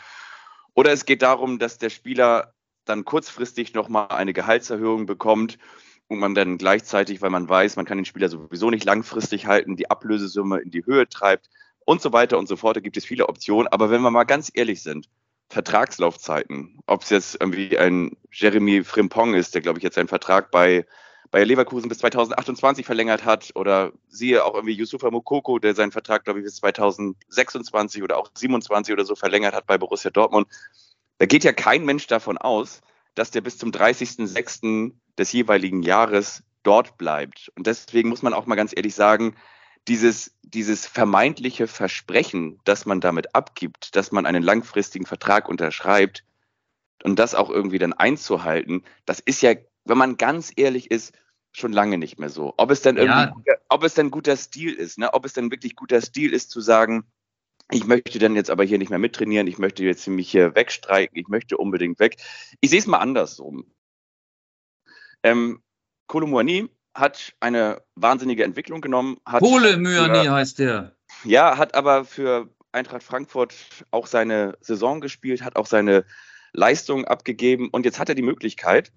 Oder es geht darum, dass der Spieler dann kurzfristig nochmal eine Gehaltserhöhung bekommt und man dann gleichzeitig, weil man weiß, man kann den Spieler sowieso nicht langfristig halten, die Ablösesumme in die Höhe treibt und so weiter und so fort. Da gibt es viele Optionen. Aber wenn wir mal ganz ehrlich sind, Vertragslaufzeiten, ob es jetzt irgendwie ein Jeremy Frimpong ist, der, glaube ich, jetzt seinen Vertrag bei, bei Leverkusen bis 2028 verlängert hat, oder siehe auch irgendwie Yusufa Mukoko, der seinen Vertrag, glaube ich, bis 2026 oder auch 27 oder so verlängert hat bei Borussia Dortmund. Da geht ja kein Mensch davon aus, dass der bis zum 30.06. des jeweiligen Jahres dort bleibt. Und deswegen muss man auch mal ganz ehrlich sagen, dieses, dieses vermeintliche Versprechen, das man damit abgibt, dass man einen langfristigen Vertrag unterschreibt und das auch irgendwie dann einzuhalten, das ist ja, wenn man ganz ehrlich ist, schon lange nicht mehr so. Ob es dann irgendwie, ja. ob es dann guter Stil ist, ne? ob es dann wirklich guter Stil ist zu sagen, ich möchte dann jetzt aber hier nicht mehr mittrainieren, ich möchte jetzt mich hier wegstreiken, ich möchte unbedingt weg. Ich sehe es mal andersrum. Ähm, Kolomouani hat eine wahnsinnige Entwicklung genommen.
Pole Myani heißt der.
Ja, hat aber für Eintracht Frankfurt auch seine Saison gespielt, hat auch seine Leistung abgegeben und jetzt hat er die Möglichkeit.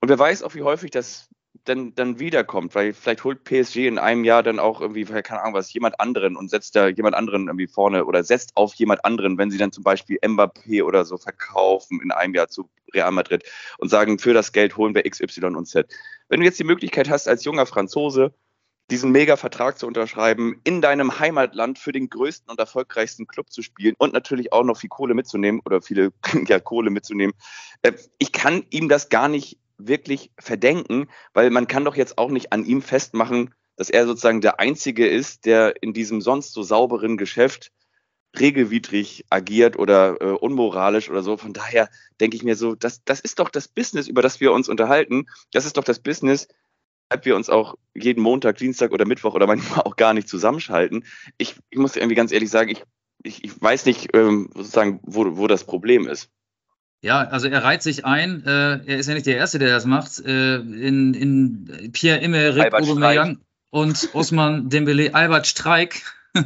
Und wer weiß auch, wie häufig das dann, dann wiederkommt, weil vielleicht holt PSG in einem Jahr dann auch irgendwie, keine Ahnung was, jemand anderen und setzt da jemand anderen irgendwie vorne oder setzt auf jemand anderen, wenn sie dann zum Beispiel Mbappé oder so verkaufen in einem Jahr zu Real Madrid und sagen, für das Geld holen wir X, Y und Z. Wenn du jetzt die Möglichkeit hast, als junger Franzose diesen Mega-Vertrag zu unterschreiben, in deinem Heimatland für den größten und erfolgreichsten Club zu spielen und natürlich auch noch viel Kohle mitzunehmen oder viele <laughs> ja, Kohle mitzunehmen. Äh, ich kann ihm das gar nicht wirklich verdenken, weil man kann doch jetzt auch nicht an ihm festmachen, dass er sozusagen der Einzige ist, der in diesem sonst so sauberen Geschäft regelwidrig agiert oder äh, unmoralisch oder so. Von daher denke ich mir so, das, das ist doch das Business, über das wir uns unterhalten. Das ist doch das Business, weshalb wir uns auch jeden Montag, Dienstag oder Mittwoch oder manchmal auch gar nicht zusammenschalten. Ich, ich muss irgendwie ganz ehrlich sagen, ich, ich, ich weiß nicht ähm, sozusagen, wo, wo das Problem ist.
Ja, also er reiht sich ein. Äh, er ist ja nicht der Erste, der das macht. Äh, in, in Pierre-Emerick Aubameyang und Osman Dembele, Albert Streik. <laughs>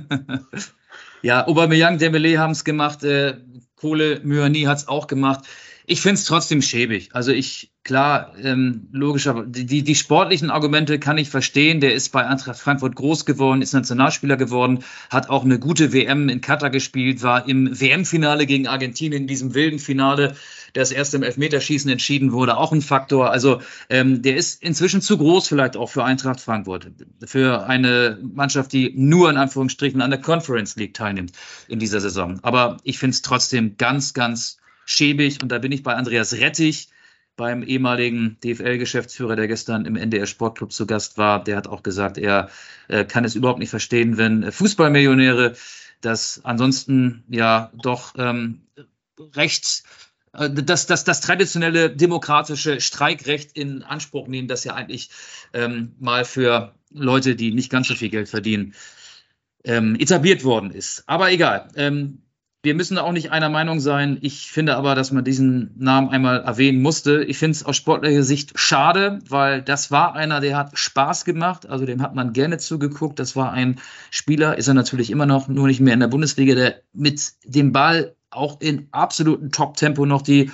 ja, Aubameyang, Dembele haben es gemacht. Äh, Kohle, Myani hat es auch gemacht. Ich finde es trotzdem schäbig. Also ich, klar, ähm, logischer, die, die sportlichen Argumente kann ich verstehen. Der ist bei Eintracht Frankfurt groß geworden, ist Nationalspieler geworden, hat auch eine gute WM in Katar gespielt, war im WM-Finale gegen Argentinien, in diesem wilden Finale, das erst im Elfmeterschießen entschieden wurde, auch ein Faktor. Also ähm, der ist inzwischen zu groß vielleicht auch für Eintracht Frankfurt, für eine Mannschaft, die nur in Anführungsstrichen an der Conference League teilnimmt in dieser Saison. Aber ich finde es trotzdem ganz, ganz schäbig. Und da bin ich bei Andreas Rettich, beim ehemaligen DFL-Geschäftsführer, der gestern im NDR Sportclub zu Gast war. Der hat auch gesagt, er äh, kann es überhaupt nicht verstehen, wenn Fußballmillionäre das ansonsten ja doch ähm, recht äh, das, das, das traditionelle demokratische Streikrecht in Anspruch nehmen, das ja eigentlich ähm, mal für Leute, die nicht ganz so viel Geld verdienen, ähm, etabliert worden ist. Aber egal. Ähm, wir müssen auch nicht einer Meinung sein. Ich finde aber, dass man diesen Namen einmal erwähnen musste. Ich finde es aus sportlicher Sicht schade, weil das war einer, der hat Spaß gemacht. Also dem hat man gerne zugeguckt. Das war ein Spieler, ist er natürlich immer noch, nur nicht mehr in der Bundesliga, der mit dem Ball auch in absolutem Top-Tempo noch die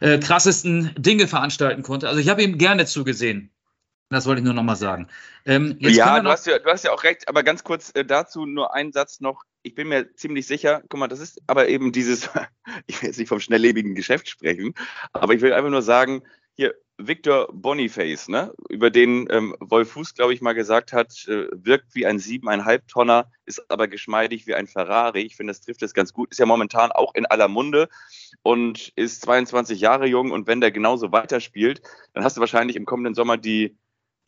äh, krassesten Dinge veranstalten konnte. Also ich habe ihm gerne zugesehen. Das wollte ich nur noch mal sagen.
Ähm, ja, du hast ja, du hast ja auch recht, aber ganz kurz äh, dazu nur einen Satz noch ich bin mir ziemlich sicher, guck mal, das ist aber eben dieses, <laughs> ich will jetzt nicht vom schnelllebigen Geschäft sprechen, aber ich will einfach nur sagen, hier, Victor Boniface, ne, über den ähm, Wolf Fuß, glaube ich, mal gesagt hat, äh, wirkt wie ein siebeneinhalb Tonner, ist aber geschmeidig wie ein Ferrari. Ich finde, das trifft es ganz gut. Ist ja momentan auch in aller Munde und ist 22 Jahre jung. Und wenn der genauso weiterspielt, dann hast du wahrscheinlich im kommenden Sommer die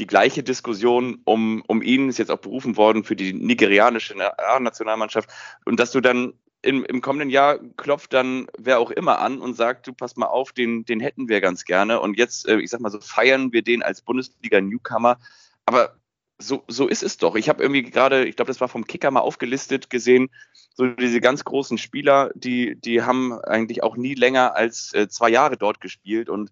die gleiche Diskussion um, um ihn, ist jetzt auch berufen worden für die nigerianische Nationalmannschaft. Und dass du dann im, im kommenden Jahr klopft dann wer auch immer an und sagt, du pass mal auf, den, den hätten wir ganz gerne. Und jetzt, äh, ich sag mal so, feiern wir den als Bundesliga-Newcomer. Aber so, so ist es doch. Ich habe irgendwie gerade, ich glaube, das war vom Kicker mal aufgelistet gesehen, so diese ganz großen Spieler, die, die haben eigentlich auch nie länger als äh, zwei Jahre dort gespielt. Und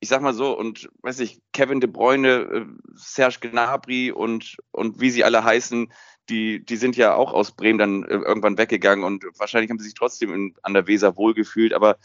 ich sag mal so, und weiß ich, Kevin de Bruyne, äh, Serge Gnabry und, und wie sie alle heißen, die, die sind ja auch aus Bremen dann äh, irgendwann weggegangen und wahrscheinlich haben sie sich trotzdem in, an der Weser wohlgefühlt, aber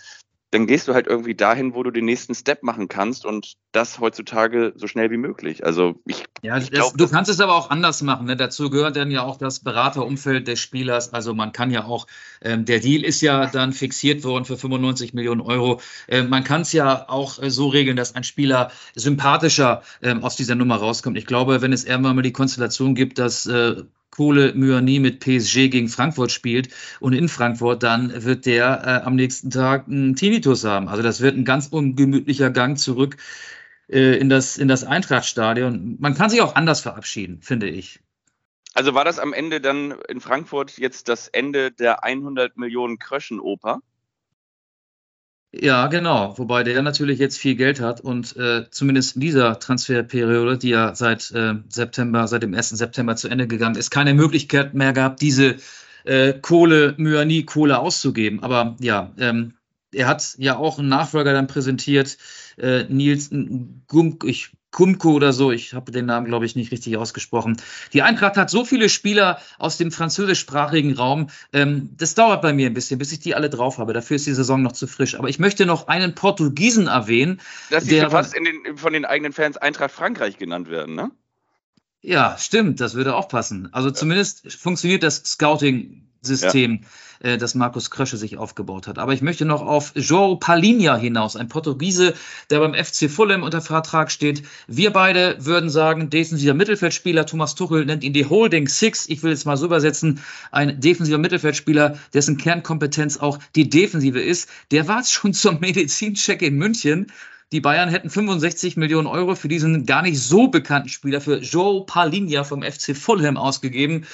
dann gehst du halt irgendwie dahin, wo du den nächsten Step machen kannst und das heutzutage so schnell wie möglich. Also ich,
ja, ich glaub, du kannst es aber auch anders machen. Ne? Dazu gehört dann ja auch das Beraterumfeld des Spielers. Also man kann ja auch, ähm, der Deal ist ja dann fixiert worden für 95 Millionen Euro. Äh, man kann es ja auch äh, so regeln, dass ein Spieler sympathischer äh, aus dieser Nummer rauskommt. Ich glaube, wenn es irgendwann mal die Konstellation gibt, dass äh, Kohle Myani mit PSG gegen Frankfurt spielt und in Frankfurt, dann wird der äh, am nächsten Tag einen Tinnitus haben. Also das wird ein ganz ungemütlicher Gang zurück äh, in das, in das Eintrachtstadion. Man kann sich auch anders verabschieden, finde ich.
Also war das am Ende dann in Frankfurt jetzt das Ende der 100 Millionen Kröschen-Oper?
Ja, genau. Wobei der natürlich jetzt viel Geld hat und äh, zumindest in dieser Transferperiode, die ja seit äh, September, seit dem 1. September zu Ende gegangen ist, keine Möglichkeit mehr gab, diese äh, Kohle, Myani-Kohle auszugeben. Aber ja, ähm, er hat ja auch einen Nachfolger dann präsentiert, äh, Nils Gumk, ich Kumko oder so, ich habe den Namen, glaube ich, nicht richtig ausgesprochen. Die Eintracht hat so viele Spieler aus dem französischsprachigen Raum. Ähm, das dauert bei mir ein bisschen, bis ich die alle drauf habe. Dafür ist die Saison noch zu frisch. Aber ich möchte noch einen Portugiesen erwähnen.
Dass die fast den, von den eigenen Fans Eintracht Frankreich genannt werden, ne?
Ja, stimmt, das würde auch passen. Also zumindest funktioniert das Scouting System, ja. äh, das Markus Krösche sich aufgebaut hat. Aber ich möchte noch auf João Palinha hinaus, ein Portugiese, der beim FC Fulham unter Vertrag steht. Wir beide würden sagen, defensiver Mittelfeldspieler, Thomas Tuchel nennt ihn die Holding Six. Ich will jetzt mal so übersetzen, ein defensiver Mittelfeldspieler, dessen Kernkompetenz auch die Defensive ist. Der war schon zum Medizincheck in München. Die Bayern hätten 65 Millionen Euro für diesen gar nicht so bekannten Spieler, für Joe Palinha vom FC Fulham ausgegeben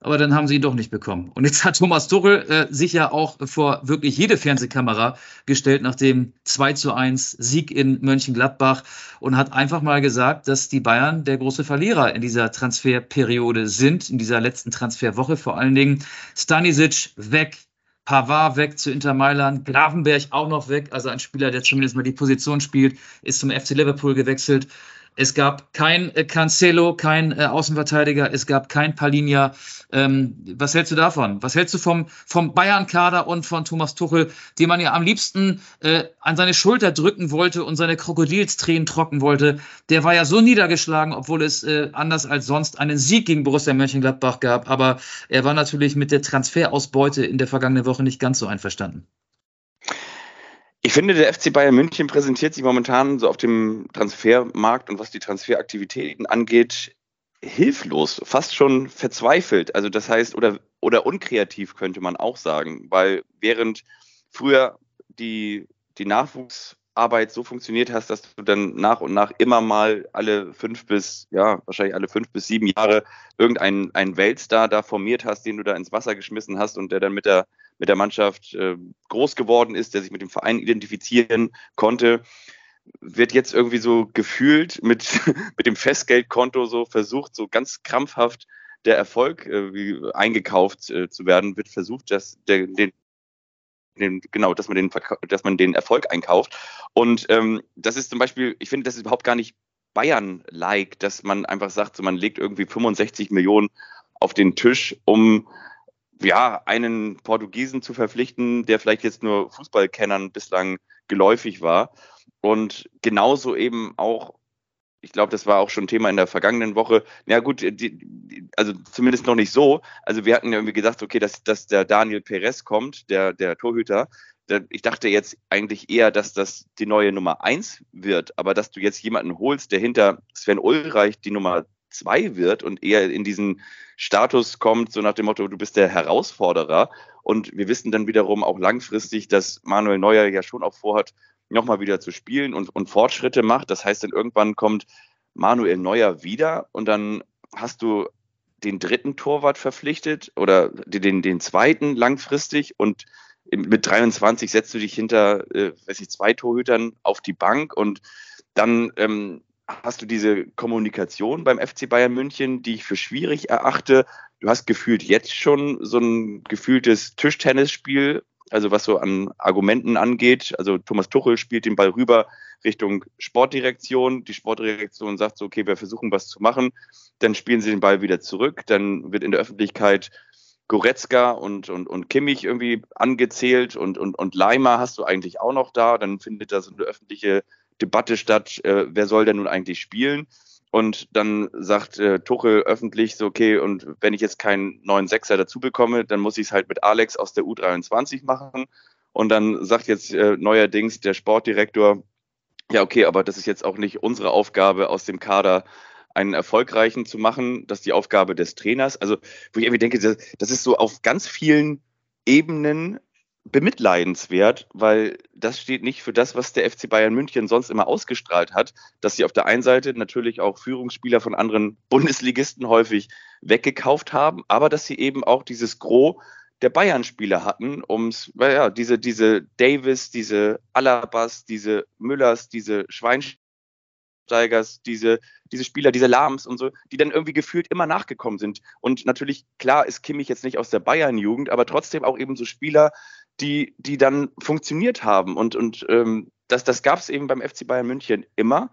aber dann haben sie ihn doch nicht bekommen. Und jetzt hat Thomas Tuchel äh, sich ja auch vor wirklich jede Fernsehkamera gestellt nach dem 2 zu 1 Sieg in Mönchengladbach und hat einfach mal gesagt, dass die Bayern der große Verlierer in dieser Transferperiode sind, in dieser letzten Transferwoche vor allen Dingen. Stanisic weg, Pavard weg zu Inter Mailand, Gravenberg auch noch weg, also ein Spieler, der zumindest mal die Position spielt, ist zum FC Liverpool gewechselt. Es gab kein äh, Cancelo, kein äh, Außenverteidiger, es gab kein Palinja. Ähm, was hältst du davon? Was hältst du vom, vom Bayern-Kader und von Thomas Tuchel, den man ja am liebsten äh, an seine Schulter drücken wollte und seine Krokodilstränen trocken wollte? Der war ja so niedergeschlagen, obwohl es äh, anders als sonst einen Sieg gegen Borussia Mönchengladbach gab. Aber er war natürlich mit der Transferausbeute in der vergangenen Woche nicht ganz so einverstanden.
Ich finde, der FC Bayern München präsentiert sich momentan so auf dem Transfermarkt und was die Transferaktivitäten angeht, hilflos, fast schon verzweifelt. Also das heißt, oder, oder unkreativ könnte man auch sagen, weil während früher die, die Nachwuchsarbeit so funktioniert hast, dass du dann nach und nach immer mal alle fünf bis, ja, wahrscheinlich alle fünf bis sieben Jahre irgendeinen einen Weltstar da formiert hast, den du da ins Wasser geschmissen hast und der dann mit der mit der Mannschaft äh, groß geworden ist, der sich mit dem Verein identifizieren konnte, wird jetzt irgendwie so gefühlt mit, <laughs> mit dem Festgeldkonto so versucht, so ganz krampfhaft der Erfolg äh, eingekauft äh, zu werden, wird versucht, dass der, den, den, genau, dass man den, dass man den Erfolg einkauft. Und ähm, das ist zum Beispiel, ich finde, das ist überhaupt gar nicht Bayern-like, dass man einfach sagt, so man legt irgendwie 65 Millionen auf den Tisch, um ja, einen Portugiesen zu verpflichten, der vielleicht jetzt nur Fußballkennern bislang geläufig war. Und genauso eben auch, ich glaube, das war auch schon Thema in der vergangenen Woche. Ja gut, die, also zumindest noch nicht so. Also wir hatten ja irgendwie gesagt, okay, dass, dass der Daniel Perez kommt, der, der Torhüter. Ich dachte jetzt eigentlich eher, dass das die neue Nummer eins wird, aber dass du jetzt jemanden holst, der hinter Sven Ulreich die Nummer 2 wird und eher in diesen Status kommt, so nach dem Motto, du bist der Herausforderer. Und wir wissen dann wiederum auch langfristig, dass Manuel Neuer ja schon auch vorhat, nochmal wieder zu spielen und, und Fortschritte macht. Das heißt, dann irgendwann kommt Manuel Neuer wieder und dann hast du den dritten Torwart verpflichtet oder den, den zweiten langfristig und mit 23 setzt du dich hinter, äh, weiß ich, zwei Torhütern auf die Bank und dann ähm, hast du diese Kommunikation beim FC Bayern München, die ich für schwierig erachte. Du hast gefühlt jetzt schon so ein gefühltes Tischtennisspiel, also was so an Argumenten angeht. Also Thomas Tuchel spielt den Ball rüber Richtung Sportdirektion. Die Sportdirektion sagt so, okay, wir versuchen was zu machen. Dann spielen sie den Ball wieder zurück. Dann wird in der Öffentlichkeit Goretzka und, und, und Kimmich irgendwie angezählt und, und, und Leimer hast du eigentlich auch noch da. Dann findet da so eine öffentliche Debatte statt, äh, wer soll denn nun eigentlich spielen? Und dann sagt äh, Tuchel öffentlich so, okay, und wenn ich jetzt keinen neuen Sechser dazu bekomme, dann muss ich es halt mit Alex aus der U23 machen. Und dann sagt jetzt äh, neuerdings der Sportdirektor, ja, okay, aber das ist jetzt auch nicht unsere Aufgabe aus dem Kader, einen erfolgreichen zu machen. Das ist die Aufgabe des Trainers. Also, wo ich irgendwie denke, das, das ist so auf ganz vielen Ebenen bemitleidenswert, weil das steht nicht für das, was der FC Bayern München sonst immer ausgestrahlt hat, dass sie auf der einen Seite natürlich auch Führungsspieler von anderen <laughs> Bundesligisten häufig weggekauft haben, aber dass sie eben auch dieses Gros der Bayern-Spieler hatten, ums, ja, diese, diese Davis, diese Alabas, diese Müllers, diese Schweinsteigers, diese, diese Spieler, diese Lahms und so, die dann irgendwie gefühlt immer nachgekommen sind. Und natürlich, klar ist Kimmich jetzt nicht aus der Bayern-Jugend, aber trotzdem auch eben so Spieler, die, die dann funktioniert haben. Und, und ähm, das, das gab es eben beim FC Bayern München immer.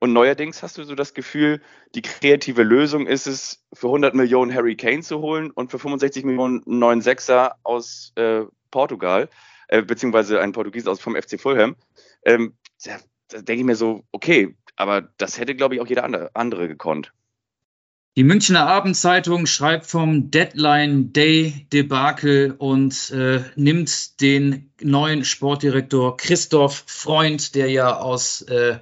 Und neuerdings hast du so das Gefühl, die kreative Lösung ist es, für 100 Millionen Harry Kane zu holen und für 65 Millionen einen neuen Sechser aus äh, Portugal, äh, beziehungsweise einen Portugiesen aus vom FC Fulham. Ähm, da, da denke ich mir so, okay, aber das hätte, glaube ich, auch jeder andere, andere gekonnt.
Die Münchner Abendzeitung schreibt vom Deadline Day Debakel und äh, nimmt den neuen Sportdirektor Christoph Freund, der ja aus, äh,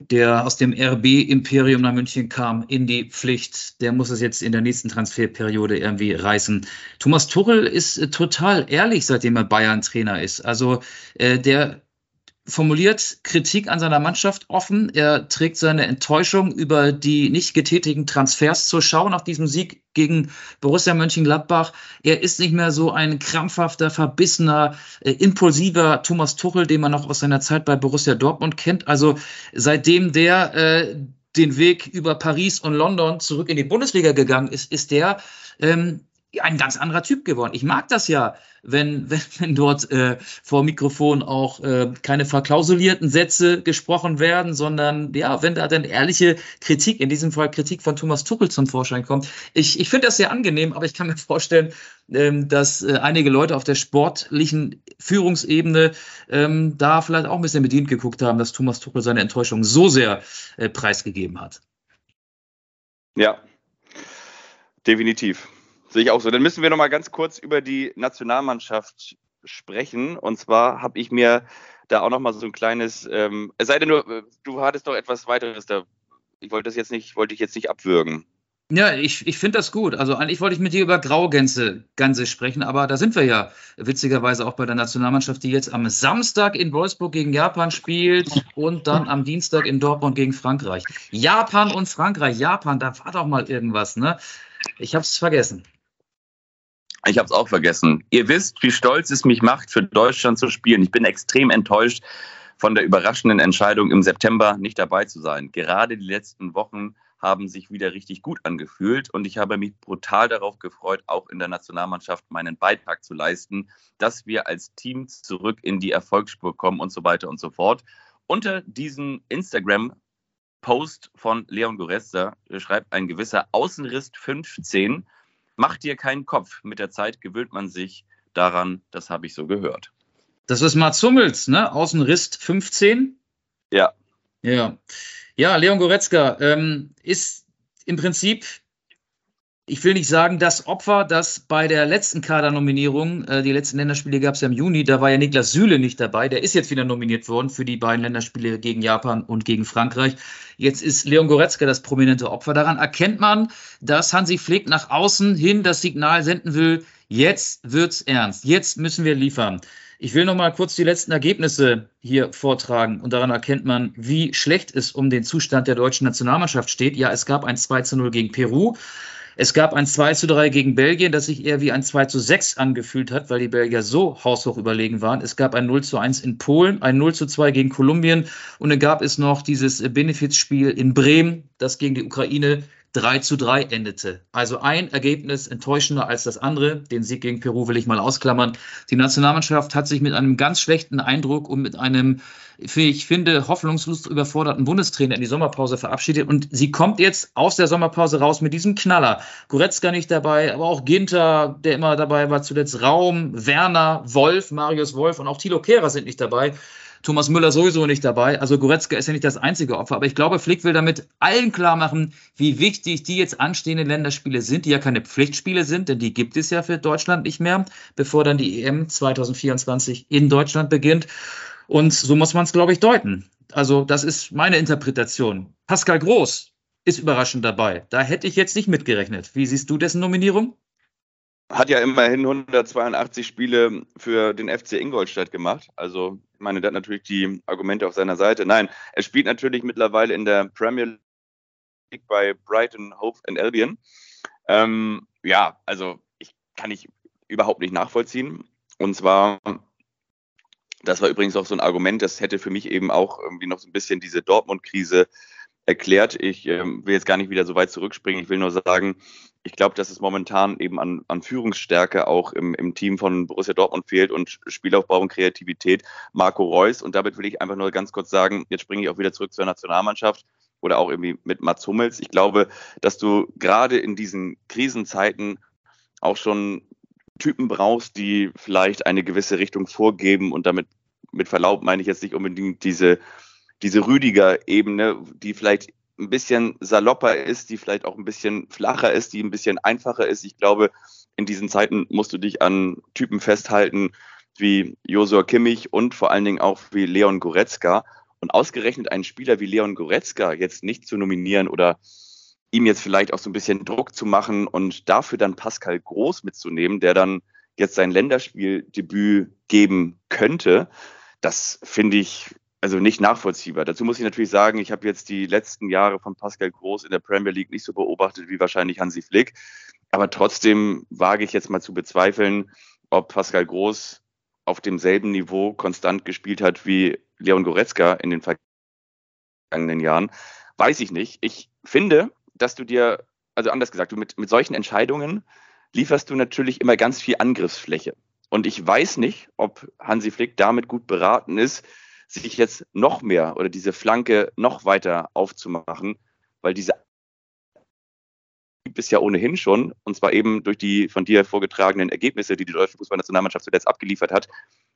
der aus dem RB-Imperium nach München kam, in die Pflicht. Der muss es jetzt in der nächsten Transferperiode irgendwie reißen. Thomas Tuchel ist äh, total ehrlich, seitdem er Bayern-Trainer ist. Also äh, der formuliert Kritik an seiner Mannschaft offen. Er trägt seine Enttäuschung über die nicht getätigten Transfers zur Schau nach diesem Sieg gegen Borussia Mönchengladbach. Er ist nicht mehr so ein krampfhafter, verbissener, äh, impulsiver Thomas Tuchel, den man noch aus seiner Zeit bei Borussia Dortmund kennt. Also seitdem der äh, den Weg über Paris und London zurück in die Bundesliga gegangen ist, ist der ähm, ein ganz anderer Typ geworden. Ich mag das ja, wenn, <laughs> wenn, wenn dort äh, vor Mikrofon auch äh, keine verklausulierten Sätze gesprochen werden, sondern ja, wenn da dann ehrliche Kritik, in diesem Fall Kritik von Thomas Tuchel zum Vorschein kommt. Ich, ich finde das sehr angenehm, aber ich kann mir vorstellen, ähm, dass äh, einige Leute auf der sportlichen Führungsebene ähm, da vielleicht auch ein bisschen bedient geguckt haben, dass Thomas Tuchel seine Enttäuschung so sehr äh, preisgegeben hat.
Ja, definitiv. Sehe ich auch so. Dann müssen wir noch mal ganz kurz über die Nationalmannschaft sprechen. Und zwar habe ich mir da auch noch mal so ein kleines, ähm, es sei denn nur, du hattest doch etwas weiteres da. Ich wollte das jetzt nicht, wollte ich jetzt nicht abwürgen.
Ja, ich, ich finde das gut. Also eigentlich wollte ich mit dir über Graugänse Ganze sprechen, aber da sind wir ja witzigerweise auch bei der Nationalmannschaft, die jetzt am Samstag in Wolfsburg gegen Japan spielt und dann am Dienstag in Dortmund gegen Frankreich. Japan und Frankreich. Japan, da war doch mal irgendwas, ne? Ich habe es vergessen.
Ich habe es auch vergessen. Ihr wisst, wie stolz es mich macht, für Deutschland zu spielen. Ich bin extrem enttäuscht von der überraschenden Entscheidung, im September nicht dabei zu sein. Gerade die letzten Wochen haben sich wieder richtig gut angefühlt und ich habe mich brutal darauf gefreut, auch in der Nationalmannschaft meinen Beitrag zu leisten, dass wir als Team zurück in die Erfolgsspur kommen und so weiter und so fort. Unter diesem Instagram-Post von Leon Goretza schreibt ein gewisser Außenriss 15 Mach dir keinen Kopf. Mit der Zeit gewöhnt man sich daran. Das habe ich so gehört.
Das ist Mats Hummels, ne? Außenrist 15.
Ja.
Ja. Ja, Leon Goretzka ähm, ist im Prinzip ich will nicht sagen, das Opfer, das bei der letzten Kadernominierung, äh, die letzten Länderspiele gab es ja im Juni, da war ja Niklas Süle nicht dabei. Der ist jetzt wieder nominiert worden für die beiden Länderspiele gegen Japan und gegen Frankreich. Jetzt ist Leon Goretzka das prominente Opfer. Daran erkennt man, dass Hansi Flick nach außen hin das Signal senden will, jetzt wird's ernst, jetzt müssen wir liefern. Ich will noch mal kurz die letzten Ergebnisse hier vortragen und daran erkennt man, wie schlecht es um den Zustand der deutschen Nationalmannschaft steht. Ja, es gab ein 2 zu 0 gegen Peru. Es gab ein 2 zu 3 gegen Belgien, das sich eher wie ein 2 zu 6 angefühlt hat, weil die Belgier so haushoch überlegen waren. Es gab ein 0 zu 1 in Polen, ein 0 zu 2 gegen Kolumbien und dann gab es noch dieses Benefizspiel in Bremen, das gegen die Ukraine 3 zu 3 endete. Also ein Ergebnis enttäuschender als das andere. Den Sieg gegen Peru will ich mal ausklammern. Die Nationalmannschaft hat sich mit einem ganz schlechten Eindruck und mit einem, ich finde, hoffnungslos überforderten Bundestrainer in die Sommerpause verabschiedet. Und sie kommt jetzt aus der Sommerpause raus mit diesem Knaller. Goretzka nicht dabei, aber auch Ginter, der immer dabei war, zuletzt Raum, Werner, Wolf, Marius Wolf und auch Thilo Kehrer sind nicht dabei. Thomas Müller sowieso nicht dabei. Also Goretzka ist ja nicht das einzige Opfer. Aber ich glaube, Flick will damit allen klar machen, wie wichtig die jetzt anstehenden Länderspiele sind, die ja keine Pflichtspiele sind, denn die gibt es ja für Deutschland nicht mehr, bevor dann die EM 2024 in Deutschland beginnt. Und so muss man es, glaube ich, deuten. Also das ist meine Interpretation. Pascal Groß ist überraschend dabei. Da hätte ich jetzt nicht mitgerechnet. Wie siehst du dessen Nominierung?
Hat ja immerhin 182 Spiele für den FC Ingolstadt gemacht. Also meine, der hat natürlich die Argumente auf seiner Seite. Nein, er spielt natürlich mittlerweile in der Premier League bei Brighton, Hove and Albion. Ähm, ja, also ich kann ich überhaupt nicht nachvollziehen. Und zwar, das war übrigens auch so ein Argument, das hätte für mich eben auch irgendwie noch so ein bisschen diese Dortmund-Krise erklärt. Ich äh, will jetzt gar nicht wieder so weit zurückspringen. Ich will nur sagen, ich glaube, dass es momentan eben an, an Führungsstärke auch im, im Team von Borussia Dortmund fehlt und Spielaufbau und Kreativität. Marco Reus. Und damit will ich einfach nur ganz kurz sagen, jetzt springe ich auch wieder zurück zur Nationalmannschaft oder auch irgendwie mit Mats Hummels. Ich glaube, dass du gerade in diesen Krisenzeiten auch schon Typen brauchst, die vielleicht eine gewisse Richtung vorgeben und damit mit Verlaub meine ich jetzt nicht unbedingt diese, diese Rüdiger-Ebene, die vielleicht ein bisschen salopper ist, die vielleicht auch ein bisschen flacher ist, die ein bisschen einfacher ist. Ich glaube, in diesen Zeiten musst du dich an Typen festhalten wie Josua Kimmich und vor allen Dingen auch wie Leon Goretzka. Und ausgerechnet einen Spieler wie Leon Goretzka jetzt nicht zu nominieren oder ihm jetzt vielleicht auch so ein bisschen Druck zu machen und dafür dann Pascal Groß mitzunehmen, der dann jetzt sein Länderspieldebüt geben könnte, das finde ich also nicht nachvollziehbar. Dazu muss ich natürlich sagen, ich habe jetzt die letzten Jahre von Pascal Groß in der Premier League nicht so beobachtet wie wahrscheinlich Hansi Flick. Aber trotzdem wage ich jetzt mal zu bezweifeln, ob Pascal Groß auf demselben Niveau konstant gespielt hat wie Leon Goretzka in den vergangenen Jahren. Weiß ich nicht. Ich finde, dass du dir, also anders gesagt, du mit, mit solchen Entscheidungen lieferst du natürlich immer ganz viel Angriffsfläche. Und ich weiß nicht, ob Hansi Flick damit gut beraten ist, sich jetzt noch mehr oder diese Flanke noch weiter aufzumachen, weil diese gibt es ja ohnehin schon, und zwar eben durch die von dir vorgetragenen Ergebnisse, die die deutsche Fußballnationalmannschaft zuletzt abgeliefert hat.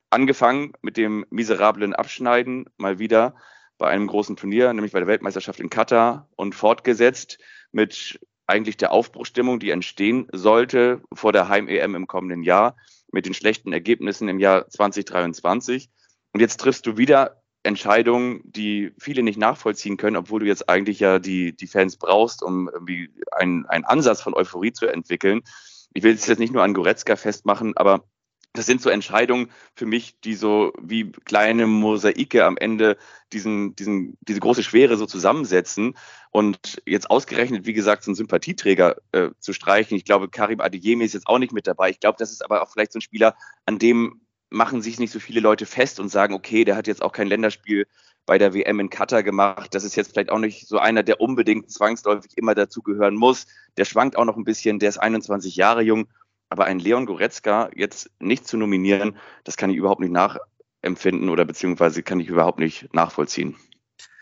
Angefangen mit dem miserablen Abschneiden mal wieder bei einem großen Turnier, nämlich bei der Weltmeisterschaft in Katar und fortgesetzt mit eigentlich der Aufbruchstimmung, die entstehen sollte vor der Heim-EM im kommenden Jahr mit den schlechten Ergebnissen im Jahr 2023. Und jetzt triffst du wieder Entscheidungen, die viele nicht nachvollziehen können, obwohl du jetzt eigentlich ja die, die Fans brauchst, um irgendwie einen, einen Ansatz von Euphorie zu entwickeln. Ich will es jetzt nicht nur an Goretzka festmachen, aber das sind so Entscheidungen für mich, die so wie kleine Mosaike am Ende diesen, diesen, diese große Schwere so zusammensetzen. Und jetzt ausgerechnet, wie gesagt, so einen Sympathieträger äh, zu streichen. Ich glaube, Karim Adeyemi ist jetzt auch nicht mit dabei. Ich glaube, das ist aber auch vielleicht so ein Spieler, an dem machen sich nicht so viele Leute fest und sagen, okay, der hat jetzt auch kein Länderspiel bei der WM in Katar gemacht. Das ist jetzt vielleicht auch nicht so einer, der unbedingt zwangsläufig immer dazugehören muss. Der schwankt auch noch ein bisschen, der ist 21 Jahre jung. Aber einen Leon Goretzka jetzt nicht zu nominieren, das kann ich überhaupt nicht nachempfinden oder beziehungsweise kann ich überhaupt nicht nachvollziehen.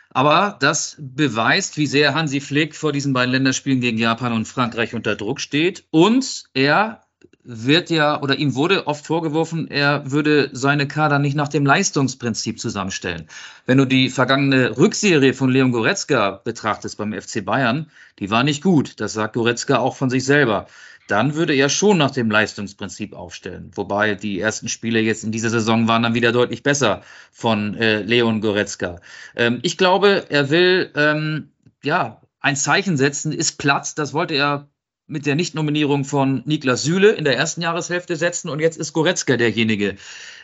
Aber das beweist, wie sehr Hansi Flick vor diesen beiden Länderspielen gegen Japan und Frankreich unter Druck steht. Und er wird ja, oder ihm wurde oft vorgeworfen, er würde seine Kader nicht nach dem Leistungsprinzip zusammenstellen. Wenn du die vergangene Rückserie von Leon Goretzka betrachtest beim FC Bayern, die war nicht gut. Das sagt Goretzka auch von sich selber. Dann würde er schon nach dem Leistungsprinzip aufstellen. Wobei die ersten Spiele jetzt in dieser Saison waren dann wieder deutlich besser von äh, Leon Goretzka. Ähm, ich glaube, er will ähm, ja ein Zeichen setzen, ist Platz. Das wollte er mit der Nichtnominierung von Niklas Süle in der ersten Jahreshälfte setzen und jetzt ist Goretzka derjenige,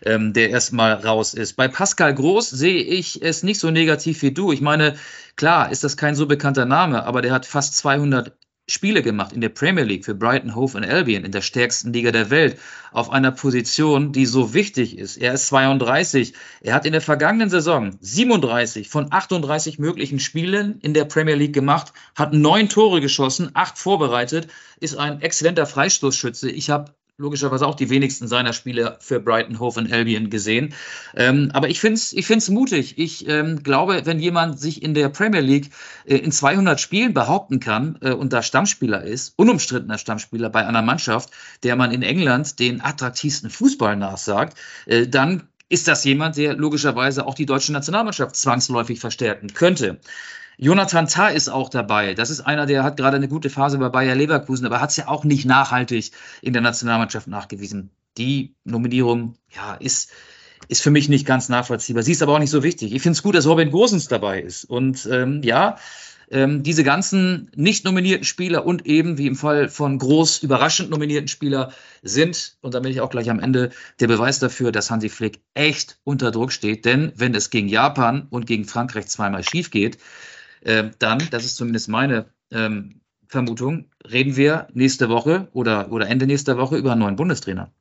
ähm, der erstmal raus ist. Bei Pascal Groß sehe ich es nicht so negativ wie du. Ich meine, klar ist das kein so bekannter Name, aber der hat fast 200 Spiele gemacht in der Premier League für Brighton, Hove und Albion in der stärksten Liga der Welt auf einer Position, die so wichtig ist. Er ist 32. Er hat in der vergangenen Saison 37 von 38 möglichen Spielen in der Premier League gemacht, hat neun Tore geschossen, acht vorbereitet, ist ein exzellenter Freistoßschütze. Ich habe logischerweise auch die wenigsten seiner Spiele für Brighton, Hove und Albion gesehen. Ähm, aber ich finde es ich find's mutig. Ich ähm, glaube, wenn jemand sich in der Premier League äh, in 200 Spielen behaupten kann äh, und da Stammspieler ist, unumstrittener Stammspieler bei einer Mannschaft, der man in England den attraktivsten Fußball nachsagt, äh, dann ist das jemand, der logischerweise auch die deutsche Nationalmannschaft zwangsläufig verstärken könnte. Jonathan Tah ist auch dabei. Das ist einer, der hat gerade eine gute Phase bei Bayer Leverkusen, aber hat es ja auch nicht nachhaltig in der Nationalmannschaft nachgewiesen. Die Nominierung, ja, ist, ist für mich nicht ganz nachvollziehbar. Sie ist aber auch nicht so wichtig. Ich finde es gut, dass Robin Gosens dabei ist. Und ähm, ja, ähm, diese ganzen nicht nominierten Spieler und eben, wie im Fall von groß überraschend nominierten Spieler, sind, und da bin ich auch gleich am Ende, der Beweis dafür, dass Hansi Flick echt unter Druck steht. Denn wenn es gegen Japan und gegen Frankreich zweimal schief geht, äh, dann, das ist zumindest meine ähm, Vermutung, reden wir nächste Woche oder, oder Ende nächster Woche über einen neuen Bundestrainer.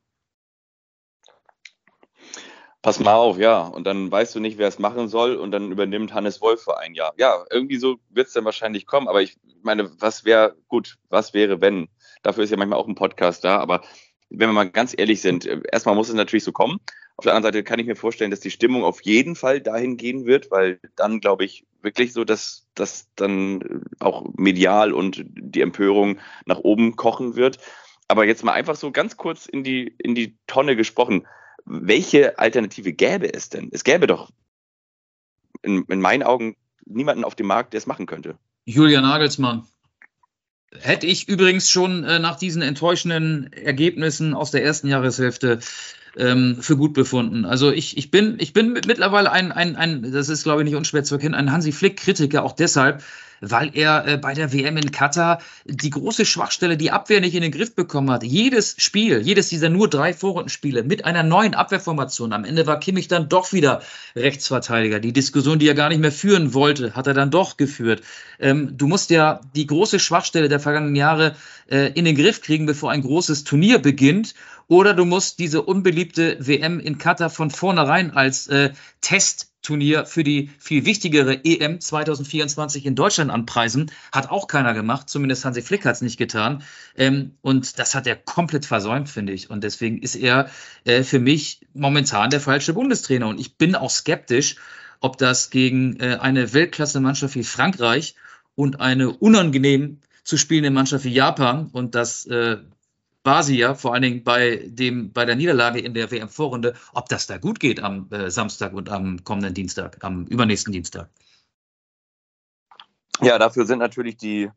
Pass mal auf, ja. Und dann weißt du nicht, wer es machen soll und dann übernimmt Hannes Wolf für ein Jahr. Ja, irgendwie so wird es dann wahrscheinlich kommen. Aber ich meine, was wäre, gut, was wäre, wenn? Dafür ist ja manchmal auch ein Podcast da. Aber wenn wir mal ganz ehrlich sind, äh, erstmal muss es natürlich so kommen. Auf der anderen Seite kann ich mir vorstellen, dass die Stimmung auf jeden Fall dahin gehen wird, weil dann glaube ich wirklich so, dass das dann auch medial und die Empörung nach oben kochen wird. Aber jetzt mal einfach so ganz kurz in die, in die Tonne gesprochen. Welche Alternative gäbe es denn? Es gäbe doch in, in meinen Augen niemanden auf dem Markt, der es machen könnte.
Julian Nagelsmann. Hätte ich übrigens schon äh, nach diesen enttäuschenden Ergebnissen aus der ersten Jahreshälfte ähm, für gut befunden. Also ich, ich, bin, ich bin mittlerweile ein, ein, ein, das ist glaube ich nicht unschwer zu erkennen, ein Hansi Flick-Kritiker, auch deshalb, weil er äh, bei der WM in Katar die große Schwachstelle, die Abwehr nicht in den Griff bekommen hat. Jedes Spiel, jedes dieser nur drei Vorrundenspiele mit einer neuen Abwehrformation. Am Ende war Kimmich dann doch wieder Rechtsverteidiger. Die Diskussion, die er gar nicht mehr führen wollte, hat er dann doch geführt. Ähm, du musst ja die große Schwachstelle der vergangenen Jahre äh, in den Griff kriegen, bevor ein großes Turnier beginnt. Oder du musst diese unbeliebte WM in Katar von vornherein als äh, Test Turnier für die viel wichtigere EM 2024 in Deutschland anpreisen. Hat auch keiner gemacht, zumindest Hansi Flick hat es nicht getan. Ähm, und das hat er komplett versäumt, finde ich. Und deswegen ist er äh, für mich momentan der falsche Bundestrainer. Und ich bin auch skeptisch, ob das gegen äh, eine Weltklasse-Mannschaft wie Frankreich und eine unangenehm zu spielende Mannschaft wie Japan und das äh, war sie ja vor allen Dingen bei, dem, bei der Niederlage in der WM-Vorrunde, ob das da gut geht am äh, Samstag und am kommenden Dienstag, am übernächsten Dienstag.
Ja, dafür sind natürlich die,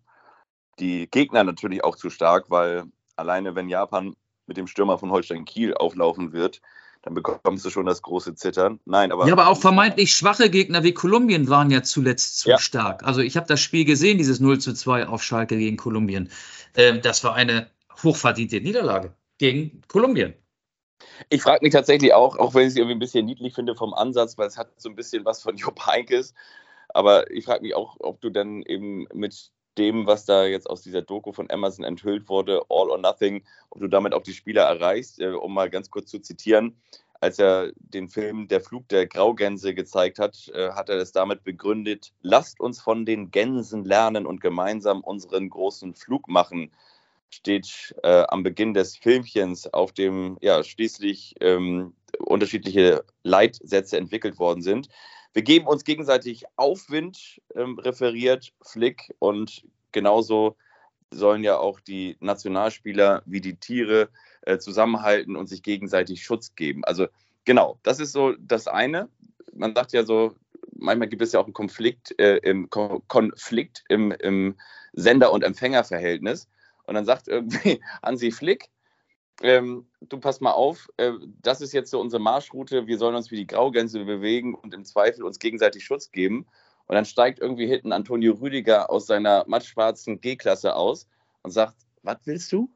die Gegner natürlich auch zu stark, weil alleine wenn Japan mit dem Stürmer von Holstein Kiel auflaufen wird, dann bekommst du schon das große Zittern. Nein, aber.
Ja, aber auch vermeintlich schwache Gegner wie Kolumbien waren ja zuletzt zu ja. stark. Also ich habe das Spiel gesehen, dieses 0 zu 2 auf Schalke gegen Kolumbien. Ähm, das war eine hochverdiente Niederlage gegen Kolumbien.
Ich frage mich tatsächlich auch, auch wenn ich es irgendwie ein bisschen niedlich finde vom Ansatz, weil es hat so ein bisschen was von <laughs> Job Heinkes. Aber ich frage mich auch, ob du dann eben mit dem, was da jetzt aus dieser Doku von Amazon enthüllt wurde, All or Nothing, ob du damit auch die Spieler erreichst, äh, um mal ganz kurz zu zitieren. Als er den Film Der Flug der Graugänse gezeigt hat, äh, hat er es damit begründet, lasst uns von den Gänsen lernen und gemeinsam unseren großen Flug machen steht äh, am Beginn des Filmchens, auf dem ja schließlich ähm, unterschiedliche Leitsätze entwickelt worden sind. Wir geben uns gegenseitig Aufwind, ähm, referiert Flick, und genauso sollen ja auch die Nationalspieler wie die Tiere äh, zusammenhalten und sich gegenseitig Schutz geben. Also genau, das ist so das eine. Man sagt ja so, manchmal gibt es ja auch einen Konflikt, äh, im, Konflikt im, im Sender- und Empfängerverhältnis. Und dann sagt irgendwie <laughs> Hansi Flick, ähm, du pass mal auf, äh, das ist jetzt so unsere Marschroute, wir sollen uns wie die Graugänse bewegen und im Zweifel uns gegenseitig Schutz geben. Und dann steigt irgendwie hinten Antonio Rüdiger aus seiner mattschwarzen G-Klasse aus und sagt, was willst du?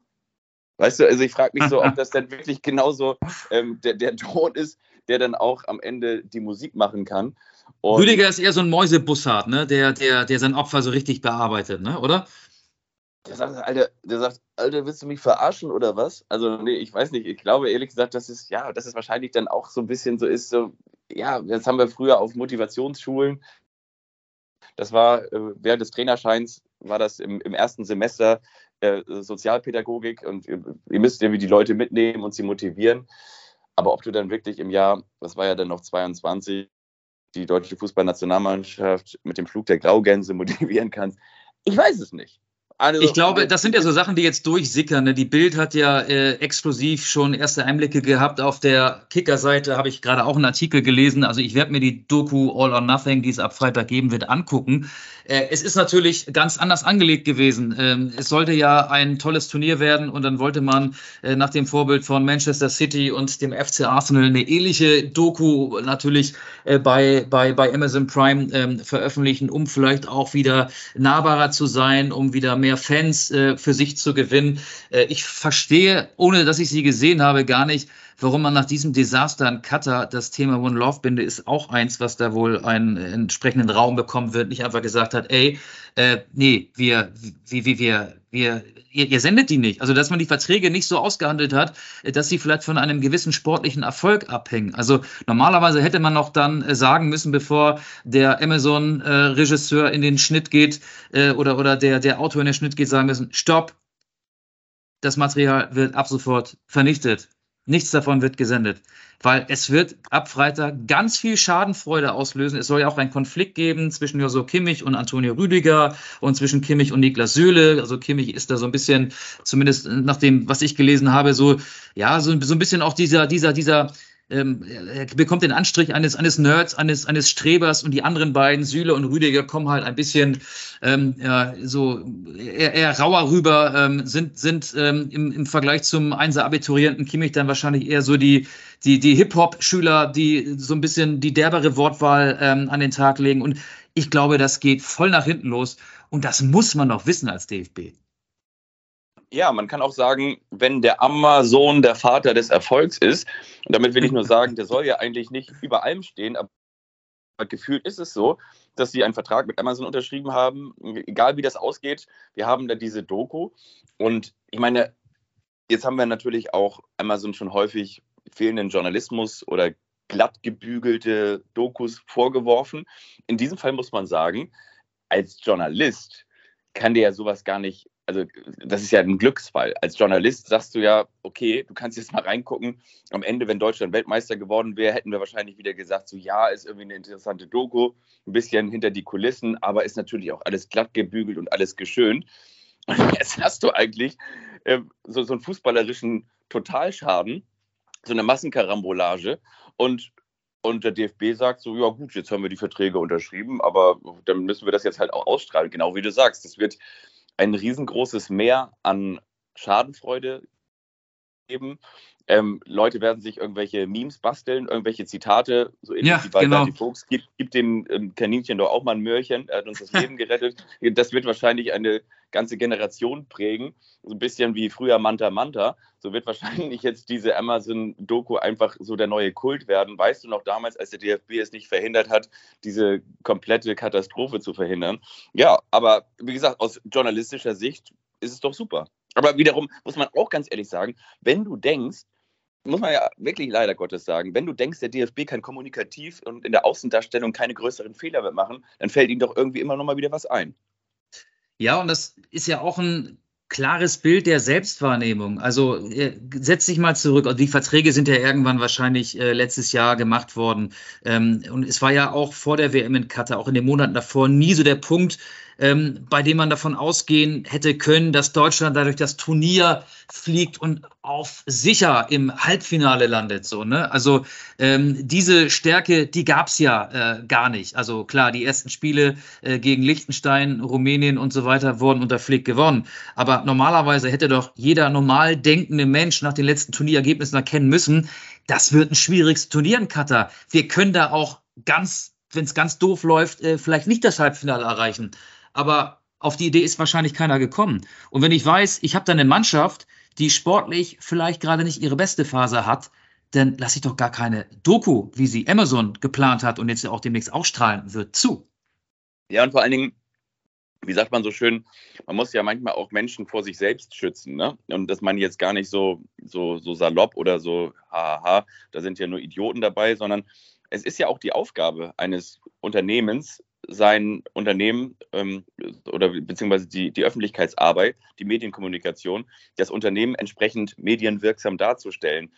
Weißt du, also ich frage mich so, ob das dann wirklich genauso ähm, der, der Ton ist, der dann auch am Ende die Musik machen kann.
Und Rüdiger ist eher so ein Mäusebussard, ne? der, der, der sein Opfer so richtig bearbeitet, ne? oder?
Der sagt, Alter, der sagt, Alter, willst du mich verarschen oder was? Also, nee, ich weiß nicht. Ich glaube ehrlich gesagt, dass es, ja, dass es wahrscheinlich dann auch so ein bisschen so ist, so, ja, das haben wir früher auf Motivationsschulen. Das war äh, während des Trainerscheins, war das im, im ersten Semester äh, Sozialpädagogik und ihr, ihr müsst irgendwie die Leute mitnehmen und sie motivieren. Aber ob du dann wirklich im Jahr, das war ja dann noch 22, die deutsche Fußballnationalmannschaft mit dem Flug der Graugänse motivieren kannst, ich weiß es nicht.
Also, ich glaube, das sind ja so Sachen, die jetzt durchsickern. Ne? Die Bild hat ja äh, exklusiv schon erste Einblicke gehabt. Auf der Kicker-Seite habe ich gerade auch einen Artikel gelesen. Also ich werde mir die Doku All or Nothing, die es ab Freitag geben wird, angucken. Äh, es ist natürlich ganz anders angelegt gewesen. Ähm, es sollte ja ein tolles Turnier werden und dann wollte man äh, nach dem Vorbild von Manchester City und dem FC Arsenal eine ähnliche Doku natürlich äh, bei, bei, bei Amazon Prime ähm, veröffentlichen, um vielleicht auch wieder nahbarer zu sein, um wieder mehr mehr Fans äh, für sich zu gewinnen. Äh, ich verstehe, ohne dass ich sie gesehen habe, gar nicht, warum man nach diesem Desaster in Katar das Thema One Love Binde ist auch eins, was da wohl einen entsprechenden Raum bekommen wird, nicht einfach gesagt hat, ey, äh, nee, wir, wie, wie, wir, wir, ihr, ihr sendet die nicht. Also, dass man die Verträge nicht so ausgehandelt hat, äh, dass sie vielleicht von einem gewissen sportlichen Erfolg abhängen. Also, normalerweise hätte man noch dann äh, sagen müssen, bevor der Amazon-Regisseur in den Schnitt geht äh, oder, oder der, der Autor in den Schnitt geht, sagen müssen, stopp, das Material wird ab sofort vernichtet. Nichts davon wird gesendet, weil es wird ab Freitag ganz viel Schadenfreude auslösen. Es soll ja auch einen Konflikt geben zwischen Joso Kimmich und Antonio Rüdiger und zwischen Kimmich und Niklas Söhle. Also Kimmich ist da so ein bisschen, zumindest nach dem, was ich gelesen habe, so, ja, so, so ein bisschen auch dieser, dieser, dieser, ähm, er bekommt den Anstrich eines, eines Nerds, eines, eines Strebers und die anderen beiden, Süle und Rüdiger, kommen halt ein bisschen ähm, ja, so eher, eher rauer rüber, ähm, sind, sind ähm, im, im Vergleich zum Einser-Abiturienten Kimmich dann wahrscheinlich eher so die, die, die Hip-Hop-Schüler, die so ein bisschen die derbere Wortwahl ähm, an den Tag legen. Und ich glaube, das geht voll nach hinten los. Und das muss man doch wissen als DFB
ja, man kann auch sagen, wenn der Amazon der Vater des Erfolgs ist, und damit will ich nur sagen, der soll ja eigentlich nicht über allem stehen, aber gefühlt ist es so, dass sie einen Vertrag mit Amazon unterschrieben haben, egal wie das ausgeht. Wir haben da diese Doku und ich meine, jetzt haben wir natürlich auch Amazon schon häufig fehlenden Journalismus oder glatt gebügelte Dokus vorgeworfen. In diesem Fall muss man sagen, als Journalist kann der ja sowas gar nicht also das ist ja ein Glücksfall. Als Journalist sagst du ja, okay, du kannst jetzt mal reingucken. Am Ende, wenn Deutschland Weltmeister geworden wäre, hätten wir wahrscheinlich wieder gesagt, so ja, ist irgendwie eine interessante Doku, ein bisschen hinter die Kulissen, aber ist natürlich auch alles glatt gebügelt und alles geschönt. Und <laughs> jetzt hast du eigentlich äh, so, so einen fußballerischen Totalschaden, so eine Massenkarambolage und und der DFB sagt so, ja gut, jetzt haben wir die Verträge unterschrieben, aber dann müssen wir das jetzt halt auch ausstrahlen. Genau wie du sagst, das wird ein riesengroßes Mehr an Schadenfreude geben. Ähm, Leute werden sich irgendwelche Memes basteln, irgendwelche Zitate, so ähnlich ja, wie bei genau. Bertie Fuchs. Gib, gib dem ähm, Kaninchen doch auch mal ein Möhrchen, er hat uns das Leben gerettet. Das wird wahrscheinlich eine ganze Generation prägen. So ein bisschen wie früher Manta Manta. So wird wahrscheinlich jetzt diese Amazon-Doku einfach so der neue Kult werden. Weißt du noch damals, als der DFB es nicht verhindert hat, diese komplette Katastrophe zu verhindern? Ja, aber wie gesagt, aus journalistischer Sicht ist es doch super. Aber wiederum muss man auch ganz ehrlich sagen, wenn du denkst, muss man ja wirklich leider Gottes sagen, wenn du denkst, der DFB kann kommunikativ und in der Außendarstellung keine größeren Fehler mehr machen, dann fällt ihm doch irgendwie immer noch mal wieder was ein.
Ja, und das ist ja auch ein klares Bild der Selbstwahrnehmung. Also äh, setz dich mal zurück. Also die Verträge sind ja irgendwann wahrscheinlich äh, letztes Jahr gemacht worden. Ähm, und es war ja auch vor der WM in Katar, auch in den Monaten davor, nie so der Punkt, ähm, bei dem man davon ausgehen hätte können, dass Deutschland dadurch das Turnier fliegt und auf sicher im Halbfinale landet. So, ne? Also ähm, diese Stärke, die gab es ja äh, gar nicht. Also klar, die ersten Spiele äh, gegen Liechtenstein, Rumänien und so weiter wurden unter Flick gewonnen. Aber normalerweise hätte doch jeder normal denkende Mensch nach den letzten Turnierergebnissen erkennen müssen, das wird ein schwieriges Turnier in Katar. Wir können da auch ganz, wenn es ganz doof läuft, äh, vielleicht nicht das Halbfinale erreichen aber auf die Idee ist wahrscheinlich keiner gekommen. Und wenn ich weiß, ich habe da eine Mannschaft, die sportlich vielleicht gerade nicht ihre beste Phase hat, dann lasse ich doch gar keine Doku, wie sie Amazon geplant hat und jetzt ja auch demnächst ausstrahlen wird, zu.
Ja, und vor allen Dingen, wie sagt man so schön, man muss ja manchmal auch Menschen vor sich selbst schützen. Ne? Und das meine ich jetzt gar nicht so, so, so salopp oder so, haha, da sind ja nur Idioten dabei, sondern es ist ja auch die Aufgabe eines Unternehmens, sein Unternehmen ähm, oder beziehungsweise die, die Öffentlichkeitsarbeit, die Medienkommunikation, das Unternehmen entsprechend medienwirksam darzustellen.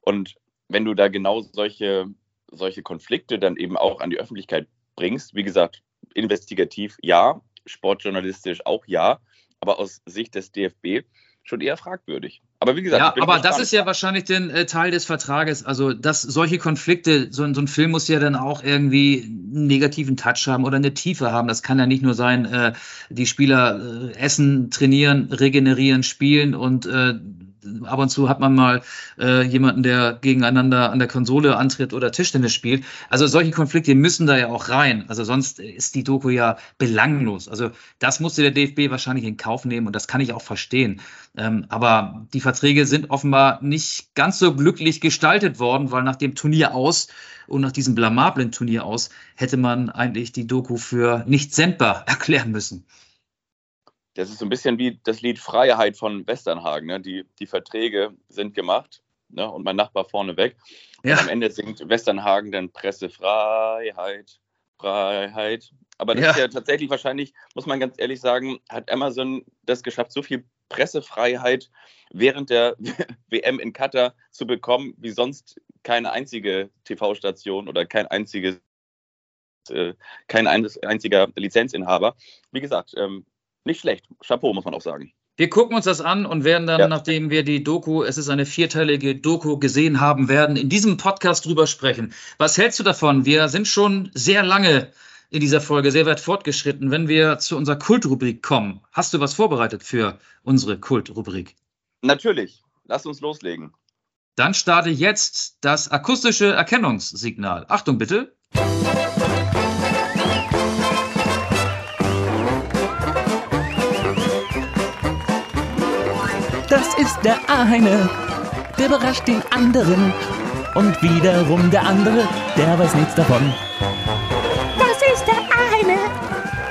Und wenn du da genau solche, solche Konflikte dann eben auch an die Öffentlichkeit bringst, wie gesagt, investigativ ja, sportjournalistisch auch ja, aber aus Sicht des DFB schon eher fragwürdig. Aber wie gesagt,
ja, aber das ist ja wahrscheinlich den äh, Teil des Vertrages. Also, dass solche Konflikte, so, so, ein Film muss ja dann auch irgendwie einen negativen Touch haben oder eine Tiefe haben. Das kann ja nicht nur sein, äh, die Spieler äh, essen, trainieren, regenerieren, spielen und äh, ab und zu hat man mal äh, jemanden, der gegeneinander an der Konsole antritt oder Tischtennis spielt. Also solche Konflikte müssen da ja auch rein. Also sonst ist die Doku ja belanglos. Also das musste der DFB wahrscheinlich in Kauf nehmen und das kann ich auch verstehen. Ähm, aber die Verträge sind offenbar nicht ganz so glücklich gestaltet worden, weil nach dem Turnier aus und nach diesem blamablen Turnier aus hätte man eigentlich die Doku für nicht sendbar <laughs> erklären müssen
das ist so ein bisschen wie das Lied Freiheit von Westernhagen. Ne? Die, die Verträge sind gemacht ne? und mein Nachbar vorne weg. Ja. Am Ende singt Westernhagen dann Pressefreiheit, Freiheit. Aber das ja. ist ja tatsächlich wahrscheinlich, muss man ganz ehrlich sagen, hat Amazon das geschafft, so viel Pressefreiheit während der <laughs> WM in Katar zu bekommen, wie sonst keine einzige TV-Station oder kein einziges äh, kein einziger Lizenzinhaber. Wie gesagt, ähm, nicht schlecht. Chapeau, muss man auch sagen.
Wir gucken uns das an und werden dann, ja. nachdem wir die Doku, es ist eine vierteilige Doku gesehen haben werden, in diesem Podcast drüber sprechen. Was hältst du davon? Wir sind schon sehr lange in dieser Folge, sehr weit fortgeschritten. Wenn wir zu unserer Kultrubrik kommen, hast du was vorbereitet für unsere Kultrubrik?
Natürlich. Lass uns loslegen.
Dann starte jetzt das akustische Erkennungssignal. Achtung bitte.
Das ist der eine, der überrascht den anderen. Und wiederum der andere, der weiß nichts davon.
Das ist der eine,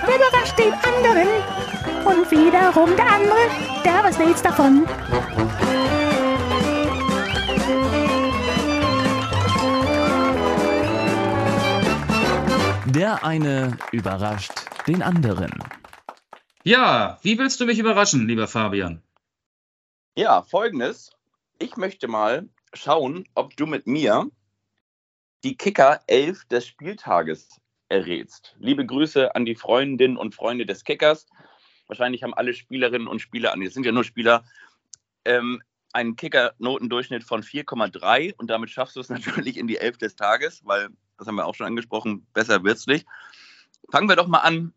der überrascht den anderen. Und wiederum der andere, der weiß nichts davon.
Der eine überrascht den anderen.
Ja, wie willst du mich überraschen, lieber Fabian?
Ja, folgendes. Ich möchte mal schauen, ob du mit mir die Kicker 11 des Spieltages errätst. Liebe Grüße an die Freundinnen und Freunde des Kickers. Wahrscheinlich haben alle Spielerinnen und Spieler, es sind ja nur Spieler, ähm, einen Kicker-Notendurchschnitt von 4,3 und damit schaffst du es <laughs> natürlich in die 11 des Tages, weil, das haben wir auch schon angesprochen, besser wird's nicht. Fangen wir doch mal an.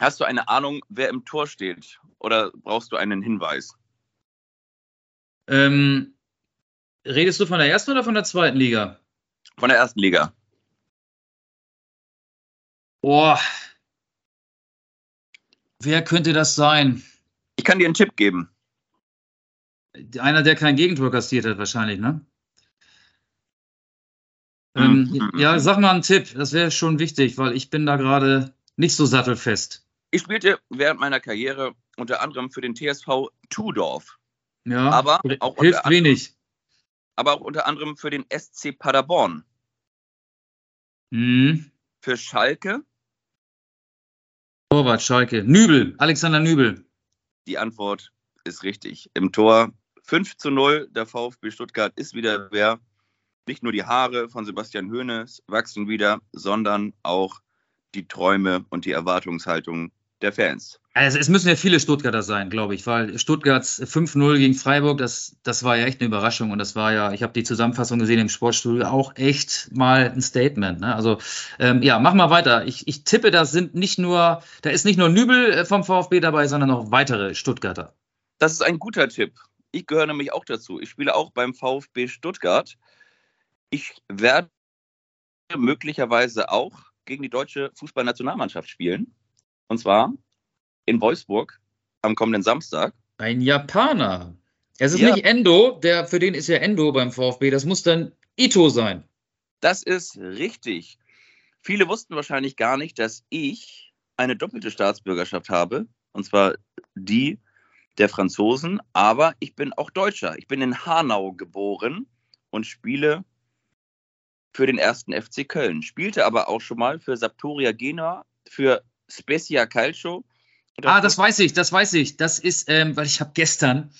Hast du eine Ahnung, wer im Tor steht oder brauchst du einen Hinweis?
Ähm, redest du von der ersten oder von der zweiten Liga?
Von der ersten Liga.
Boah. Wer könnte das sein?
Ich kann dir einen Tipp geben.
Einer, der kein Gegentor kassiert hat, wahrscheinlich, ne? Ähm, mhm. Ja, sag mal einen Tipp. Das wäre schon wichtig, weil ich bin da gerade nicht so sattelfest.
Ich spielte während meiner Karriere unter anderem für den TSV Tudorf.
Ja, aber auch hilft anderem, wenig.
Aber auch unter anderem für den SC Paderborn.
Mhm.
Für Schalke.
Torwart Schalke. Nübel, Alexander Nübel.
Die Antwort ist richtig. Im Tor 5 zu 0. Der VfB Stuttgart ist wieder wer. Nicht nur die Haare von Sebastian Hoeneß wachsen wieder, sondern auch die Träume und die Erwartungshaltung der Fans.
Also es müssen ja viele Stuttgarter sein, glaube ich, weil Stuttgarts 5-0 gegen Freiburg, das, das war ja echt eine Überraschung und das war ja, ich habe die Zusammenfassung gesehen im Sportstudio, auch echt mal ein Statement. Ne? Also ähm, ja, mach mal weiter. Ich, ich tippe, da sind nicht nur, da ist nicht nur Nübel äh, vom VfB dabei, sondern noch weitere Stuttgarter.
Das ist ein guter Tipp. Ich gehöre nämlich auch dazu. Ich spiele auch beim VfB Stuttgart. Ich werde möglicherweise auch gegen die deutsche Fußballnationalmannschaft spielen. Und zwar in Wolfsburg am kommenden Samstag.
Ein Japaner. Es ist ja. nicht Endo, der, für den ist ja Endo beim VfB, das muss dann Ito sein.
Das ist richtig. Viele wussten wahrscheinlich gar nicht, dass ich eine doppelte Staatsbürgerschaft habe, und zwar die der Franzosen, aber ich bin auch Deutscher. Ich bin in Hanau geboren und spiele für den ersten FC Köln, spielte aber auch schon mal für Saptoria Genua, für Spezia Calcio.
Ah, das weiß ich, das weiß ich. Das ist, ähm, weil ich habe gestern,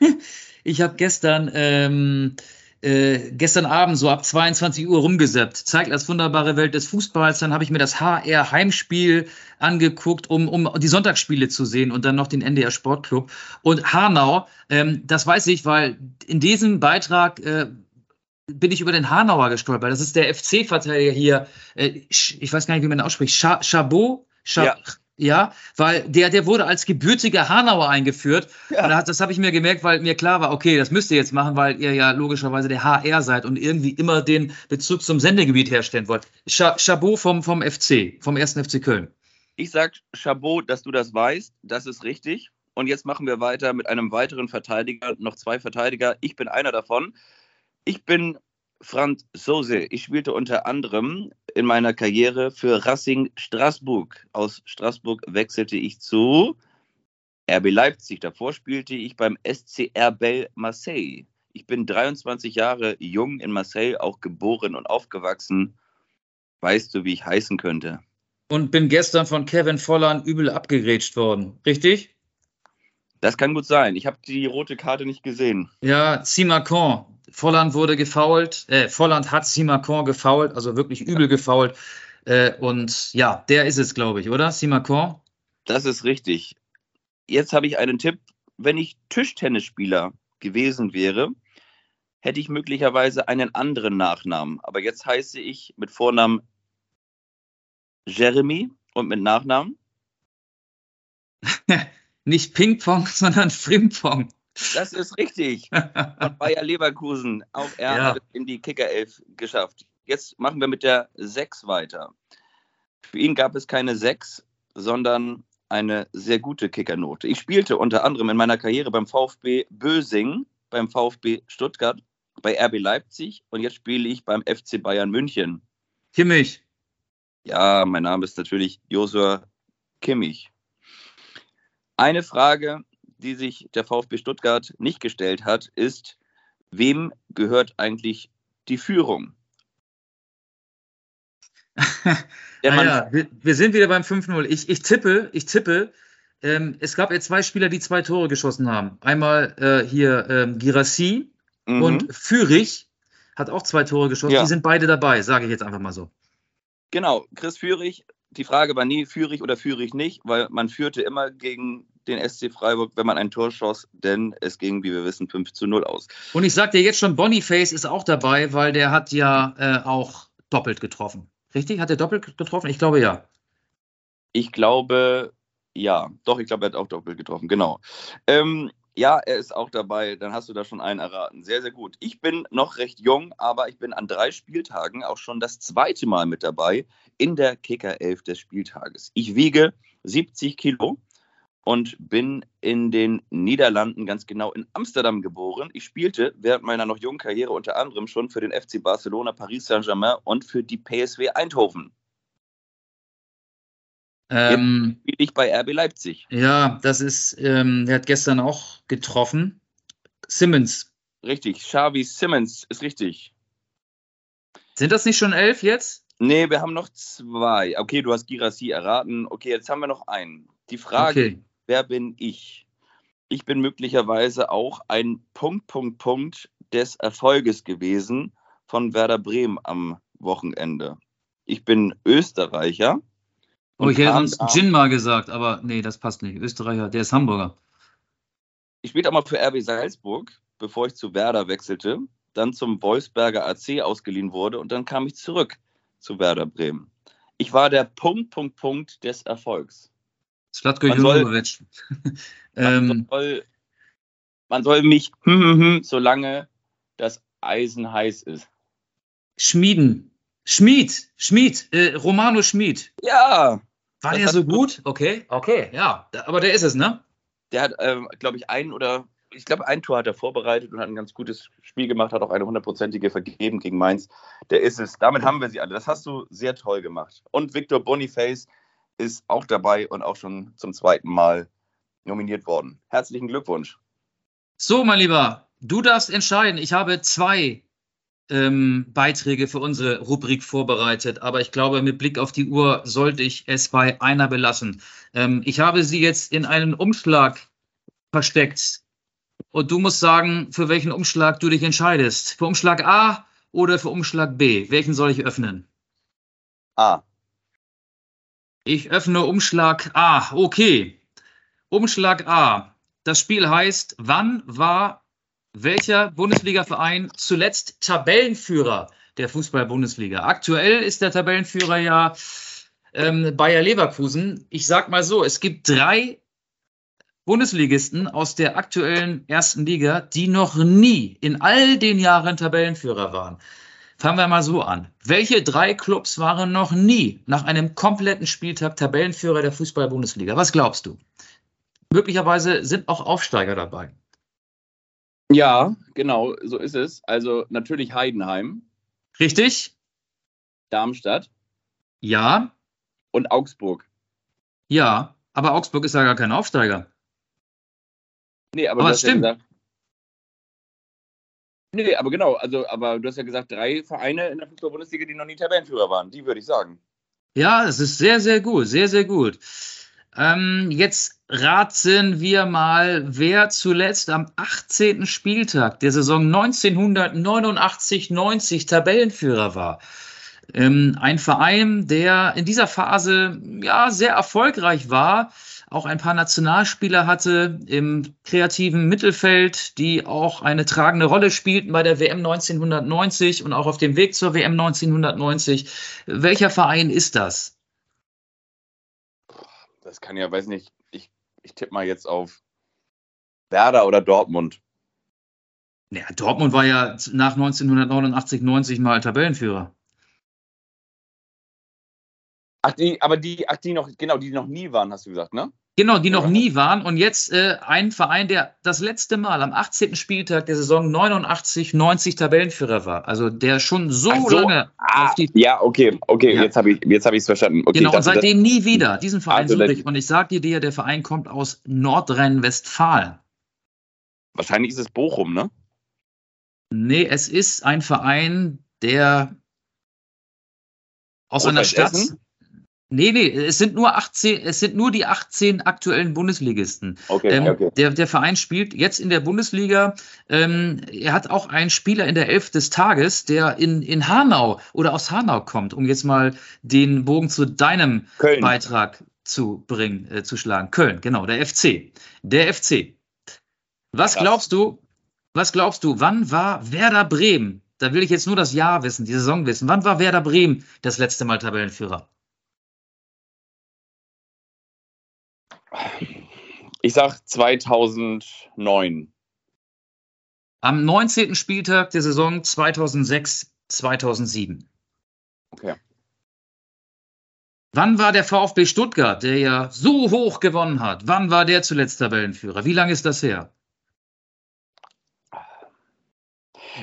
<laughs> ich habe gestern, ähm, äh, gestern Abend so ab 22 Uhr rumgesappt. Zeigt als wunderbare Welt des Fußballs. Dann habe ich mir das HR Heimspiel angeguckt, um, um die Sonntagsspiele zu sehen und dann noch den NDR Sportclub. Und Hanau, ähm, das weiß ich, weil in diesem Beitrag äh, bin ich über den Hanauer gestolpert. Das ist der FC-Verteidiger hier. Äh, ich weiß gar nicht, wie man ausspricht. Chabot? Chab ja. ja. weil der, der wurde als gebürtiger Hanauer eingeführt. Ja. Und das habe ich mir gemerkt, weil mir klar war, okay, das müsst ihr jetzt machen, weil ihr ja logischerweise der HR seid und irgendwie immer den Bezug zum Sendegebiet herstellen wollt. Chabot vom, vom FC, vom ersten FC Köln.
Ich sag Chabot, dass du das weißt, das ist richtig. Und jetzt machen wir weiter mit einem weiteren Verteidiger, noch zwei Verteidiger. Ich bin einer davon. Ich bin Franz Sose. Ich spielte unter anderem in meiner Karriere für Racing Straßburg. Aus Straßburg wechselte ich zu RB Leipzig. Davor spielte ich beim SCR Bell Marseille. Ich bin 23 Jahre jung in Marseille, auch geboren und aufgewachsen. Weißt du, wie ich heißen könnte?
Und bin gestern von Kevin Volland übel abgegrätscht worden. Richtig?
Das kann gut sein. Ich habe die rote Karte nicht gesehen.
Ja, Simacon. Volland wurde gefault, äh, Volland hat Simacon gefault, also wirklich übel gefault. Äh, und ja, der ist es, glaube ich, oder? Simacon?
Das ist richtig. Jetzt habe ich einen Tipp wenn ich Tischtennisspieler gewesen wäre, hätte ich möglicherweise einen anderen Nachnamen. Aber jetzt heiße ich mit Vornamen Jeremy und mit Nachnamen? <laughs>
Nicht Ping-Pong, sondern Frimpong.
Das ist richtig. Von <laughs> Bayer Leverkusen. Auch er
Ja.
hat in die Kickerelf geschafft. Jetzt machen wir mit der 6 weiter. Für ihn gab es keine 6, sondern eine sehr gute Kickernote. Ich spielte unter anderem in meiner Karriere beim VfB Bösing, beim VfB Stuttgart, bei RB Leipzig und jetzt spiele ich beim FC Bayern München.
Kimmich.
Ja, mein Name ist natürlich Josua Kimmich. Eine Frage, die sich der VfB Stuttgart nicht gestellt hat, ist, wem gehört eigentlich die Führung? <laughs>
Ah
Mann,
ja, wir, wir sind wieder beim 5-0. Ich, ich tippe, ich tippe, ähm, es gab ja zwei Spieler, die zwei Tore geschossen haben. Einmal äh, hier ähm, Girassi
mhm.
und Fürich hat auch zwei Tore geschossen.
Ja.
Die sind beide dabei, sage ich jetzt einfach mal so.
genau, Chris Führig, die Frage war nie Führig oder Führig nicht, weil man führte immer gegen den SC Freiburg, wenn man ein Tor schoss, denn es ging, wie wir wissen, 5 zu 0 aus.
Und ich sag dir jetzt schon, Boniface ist auch dabei, weil der hat ja äh, auch doppelt getroffen. Richtig? Hat er doppelt getroffen? Ich glaube ja.
Ich glaube, ja, doch, ich glaube, er hat auch doppelt getroffen, genau. Ähm, ja, er ist auch dabei, dann hast du da schon einen erraten. Sehr, sehr gut. Ich bin noch recht jung, aber ich bin an drei Spieltagen auch schon das zweite Mal mit dabei in der Kicker 11 des Spieltages. Ich wiege 70 Kilo und bin in den Niederlanden, ganz genau in Amsterdam geboren. Ich spielte während meiner noch jungen Karriere unter anderem schon für den FC Barcelona, Paris Saint-Germain und für die PSW Eindhoven.
Ähm,
Spiele ich bei RB Leipzig.
ja, das ist, ähm, der hat gestern auch getroffen. Simmons.
Richtig, Xavi Simmons ist richtig.
Sind das nicht schon elf jetzt?
Nee, wir haben noch zwei. Okay, du hast Girassi erraten. Okay, jetzt haben wir noch einen. Die Frage,
Okay.
Wer bin ich? Ich bin möglicherweise auch ein Punkt, Punkt, Punkt des Erfolges gewesen von Werder Bremen am Wochenende. Ich bin Österreicher.
Oh, ich hätte sonst Gin mal gesagt, aber nee, das passt nicht. Österreicher, der ist Hamburger.
Ich spielte auch mal für RB Salzburg, bevor ich zu Werder wechselte, dann zum Wolfsberger AC ausgeliehen wurde und dann kam ich zurück zu Werder Bremen. Ich war der Punkt, Punkt, Punkt des Erfolgs.
Slatko
Man soll-
Junovic. <laughs>
Man,
ähm,
soll, man soll mich, hm, hm, hm, solange das Eisen heiß ist.
Schmieden. Schmied. Schmied. Äh, Romano Schmied.
Ja,
War der so
gut-
gut? Okay, okay, ja. Da- Aber der ist es, ne?
der hat, ähm, glaube ich, ein oder ich glaube, ein Tor hat er vorbereitet und hat ein ganz gutes Spiel gemacht, hat auch eine hundertprozentige vergeben gegen Mainz. Der ist es. Damit haben wir sie alle. Das hast du sehr toll gemacht. Und Victor Boniface ist auch dabei und auch schon zum zweiten Mal nominiert worden. Herzlichen Glückwunsch.
So, mein Lieber, du darfst entscheiden. Ich habe zwei ähm, Beiträge für unsere Rubrik vorbereitet, aber ich glaube, mit Blick auf die Uhr sollte ich es bei einer belassen. Ähm, ich habe sie jetzt in einen Umschlag versteckt und du musst sagen, für welchen Umschlag du dich entscheidest. Für Umschlag A oder für Umschlag B? Welchen soll ich öffnen?
Ah,
Ich öffne Umschlag A. Okay. Umschlag A. Das Spiel heißt, wann war welcher Bundesligaverein zuletzt Tabellenführer der Fußball-Bundesliga? Aktuell ist der Tabellenführer ja ähm, Bayer Leverkusen. Ich sag mal so, es gibt drei Bundesligisten aus der aktuellen ersten Liga, die noch nie in all den Jahren Tabellenführer waren. Fangen wir mal so an. Welche drei Clubs waren noch nie nach einem kompletten Spieltag Tabellenführer der Fußball-Bundesliga? Was glaubst du? Möglicherweise sind auch Aufsteiger dabei.
ja, genau, so ist es. Also natürlich Heidenheim,
Richtig?
Darmstadt
Ja,
und Augsburg.
ja. Aber Augsburg ist ja gar kein Aufsteiger.
Nee, aber,
Aber es
hast ja
stimmt.
gesagt. Nee, aber genau, also, aber du hast ja gesagt, drei Vereine in der Fußball-Bundesliga, die noch nie Tabellenführer waren. Die würde ich sagen.
Ja, es ist sehr, sehr gut, sehr, sehr gut. Ähm, jetzt raten wir mal, wer zuletzt am 18. Spieltag der Saison 1989-90 Tabellenführer war. Ähm, ein Verein, der in dieser Phase ja sehr erfolgreich war, auch ein paar Nationalspieler hatte im kreativen Mittelfeld, die auch eine tragende Rolle spielten bei der WM 1990 und auch auf dem Weg zur WM 1990. Welcher Verein ist das?
Das kann ja, weiß nicht, ich, ich tippe mal jetzt auf Werder oder Dortmund.
Ja, Dortmund war ja nach 1989, 90 mal Tabellenführer.
Ach, die, aber die, ach, die noch, genau, die noch nie waren, hast du gesagt, ne?
Genau, die noch nie waren. Und jetzt äh, ein Verein, der das letzte Mal am 18. Spieltag der Saison 89, 90 Tabellenführer war. Also der schon so, so lange
ah, auf die. Ja, okay, okay, ja. jetzt habe ich es hab verstanden. Okay,
genau, dachte, und seitdem nie wieder. Diesen Verein also, suche ich. Und ich sage dir, der Verein kommt aus Nordrhein-Westfalen.
Wahrscheinlich ist es Bochum, ne?
Nee, es ist ein Verein, der aus einer Stadt. Essen? Nee, nee, es sind nur 18, es sind nur die 18 aktuellen Bundesligisten. Okay, ähm, okay. Der, der Verein spielt jetzt in der Bundesliga. Ähm, er hat auch einen Spieler in der Elf des Tages, der in, in Hanau oder aus Hanau kommt, um jetzt mal den Bogen zu deinem Köln. Beitrag zu bringen, äh, zu schlagen. Köln, genau, der FC. Der FC. Was Krass. glaubst du, was glaubst du, wann war Werder Bremen? Da will ich jetzt nur das Jahr wissen, die Saison wissen. Wann war Werder Bremen das letzte Mal Tabellenführer?
Ich sag 2009.
Am 19. Spieltag der Saison 2006, 2007.
Okay.
Wann war der VfB Stuttgart, der ja so hoch gewonnen hat? Wann war der zuletzt Tabellenführer? Wie lange ist das her?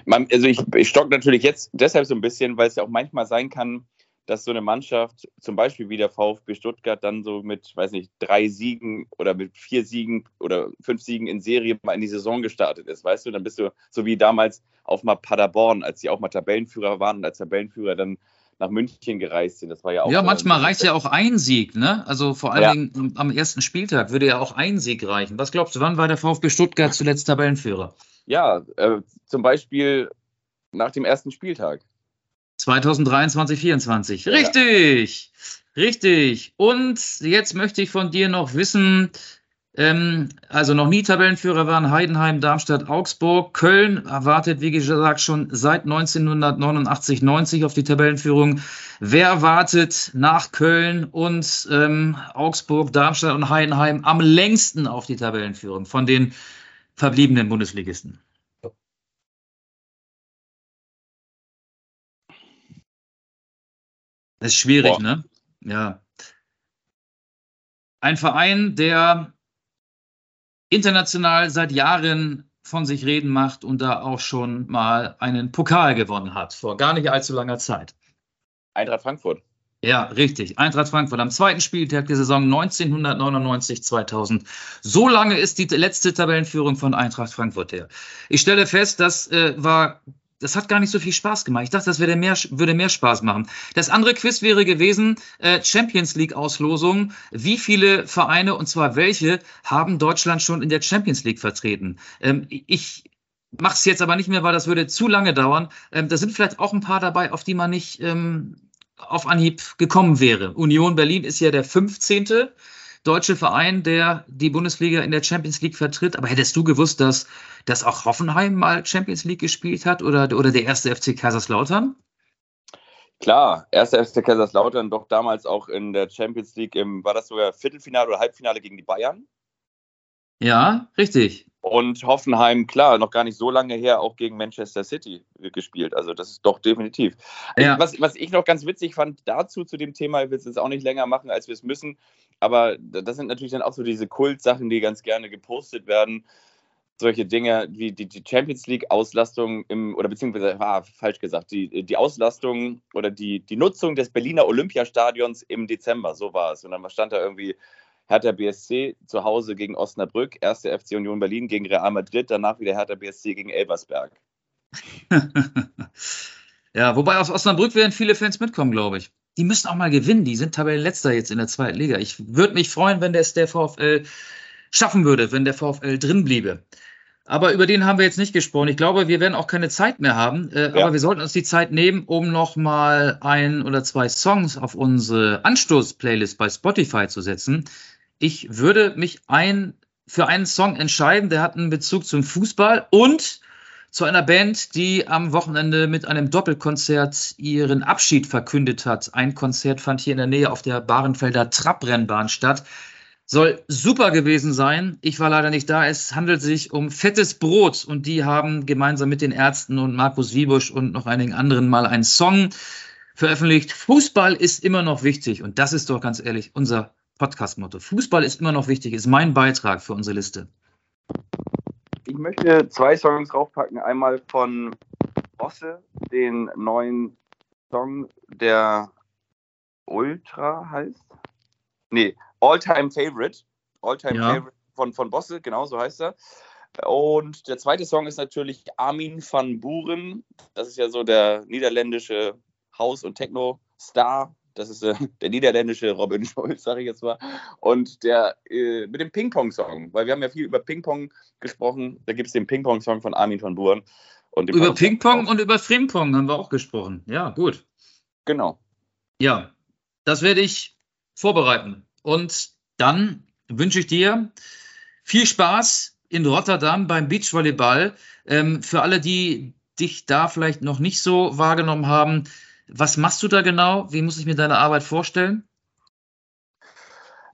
Man, also ich, ich stock natürlich jetzt deshalb so ein bisschen, weil es ja auch manchmal sein kann, dass so eine Mannschaft, zum Beispiel wie der VfB Stuttgart, dann so mit, weiß nicht, drei Siegen oder mit vier Siegen oder fünf Siegen in Serie mal in die Saison gestartet ist, weißt du? Dann bist du so wie damals auf mal Paderborn, als sie auch mal Tabellenführer waren und als Tabellenführer dann nach München gereist sind. Das war ja auch.
Ja, manchmal reicht ja auch ein Sieg, ne? Also vor allen ja. Dingen am ersten Spieltag würde ja auch ein Sieg reichen. Was glaubst du, wann war der VfB Stuttgart zuletzt Tabellenführer?
Ja, äh, zum Beispiel nach dem ersten Spieltag.
2023, 2024. Richtig, ja. richtig. Und jetzt möchte ich von dir noch wissen, ähm, also noch nie Tabellenführer waren Heidenheim, Darmstadt, Augsburg. Köln erwartet, wie gesagt, schon seit 1989, 90 auf die Tabellenführung. Wer wartet nach Köln und ähm, Augsburg, Darmstadt und Heidenheim am längsten auf die Tabellenführung von den verbliebenen Bundesligisten? Ist schwierig, Boah. ne? Ja. Ein Verein, der international seit Jahren von sich reden macht und da auch schon mal einen Pokal gewonnen hat, vor gar nicht allzu langer Zeit.
Eintracht Frankfurt.
Ja, richtig. Eintracht Frankfurt am zweiten Spieltag der Saison 1999-2000. So lange ist die letzte Tabellenführung von Eintracht Frankfurt her. Ich stelle fest, das äh, war das hat gar nicht so viel Spaß gemacht. Ich dachte, das würde mehr, würde mehr Spaß machen. Das andere Quiz wäre gewesen, äh, Champions League Auslosung. Wie viele Vereine, und zwar welche, haben Deutschland schon in der Champions League vertreten? Ähm, ich mache es jetzt aber nicht mehr, weil das würde zu lange dauern. Ähm, da sind vielleicht auch ein paar dabei, auf die man nicht ähm, auf Anhieb gekommen wäre. Union Berlin ist ja der 15 deutsche Verein, der die Bundesliga in der Champions League vertritt. Aber hättest du gewusst, dass, dass auch Hoffenheim mal Champions League gespielt hat oder, oder der erste FC Kaiserslautern?
Klar, erster FC Kaiserslautern doch damals auch in der Champions League im, war das sogar Viertelfinale oder Halbfinale gegen die Bayern?
Ja, richtig.
Und Hoffenheim, klar, noch gar nicht so lange her, auch gegen Manchester City gespielt. Also das ist doch definitiv. Ja. Was, was ich noch ganz witzig fand dazu, zu dem Thema, ich will es jetzt auch nicht länger machen, als wir es müssen, aber das sind natürlich dann auch so diese Kultsachen, die ganz gerne gepostet werden. Solche Dinge wie die, die Champions League-Auslastung im, oder beziehungsweise, ah, falsch gesagt, die, die Auslastung oder die, die Nutzung des Berliner Olympiastadions im Dezember, so war es. Und dann stand da irgendwie Hertha BSC zu Hause gegen Osnabrück, erste FC Union Berlin gegen Real Madrid, danach wieder Hertha BSC gegen Elversberg. <laughs>
ja, wobei aus Osnabrück werden viele Fans mitkommen, glaube ich die müssen auch mal gewinnen. Die sind Tabellenletzter jetzt in der zweiten Liga. Ich würde mich freuen, wenn das der VfL schaffen würde, wenn der VfL drin bliebe. Aber über den haben wir jetzt nicht gesprochen. Ich glaube, wir werden auch keine Zeit mehr haben. Äh, ja. Aber wir sollten uns die Zeit nehmen, um nochmal ein oder zwei Songs auf unsere Anstoß-Playlist bei Spotify zu setzen. Ich würde mich ein, für einen Song entscheiden, der hat einen Bezug zum Fußball und zu einer Band, die am Wochenende mit einem Doppelkonzert ihren Abschied verkündet hat. Ein Konzert fand hier in der Nähe auf der Bahrenfelder Trabrennbahn statt. Soll super gewesen sein. Ich war leider nicht da. Es handelt sich um Fettes Brot und die haben gemeinsam mit den Ärzten und Markus Wiebusch und noch einigen anderen mal einen Song veröffentlicht. Fußball ist immer noch wichtig und das ist doch ganz ehrlich unser Podcast-Motto. Fußball ist immer noch wichtig, ist mein Beitrag für unsere Liste.
Ich möchte zwei Songs draufpacken. Einmal von Bosse, den neuen Song, der Ultra heißt. Nee, All-Time Favorite. All-Time ja. Favorite von, von Bosse, genau so heißt er. Und der zweite Song ist natürlich Armin van Buren. Das ist ja so der niederländische House- und Techno-Star. Das ist äh, <laughs> der niederländische Robin <laughs> Schulz, sage ich jetzt mal. Und der äh, mit dem Ping-Pong-Song, weil wir haben ja viel über Ping-Pong gesprochen. Da gibt es den Ping-Pong-Song von Armin van Buren.
Und über Ping-Pong und über Frimpong haben wir auch gesprochen. Ja, gut.
Genau.
Ja, das werde ich vorbereiten. Und dann wünsche ich dir viel Spaß in Rotterdam beim Beachvolleyball. Ähm, für alle, die dich da vielleicht noch nicht so wahrgenommen haben, was machst du da genau? Wie muss ich mir deine Arbeit vorstellen?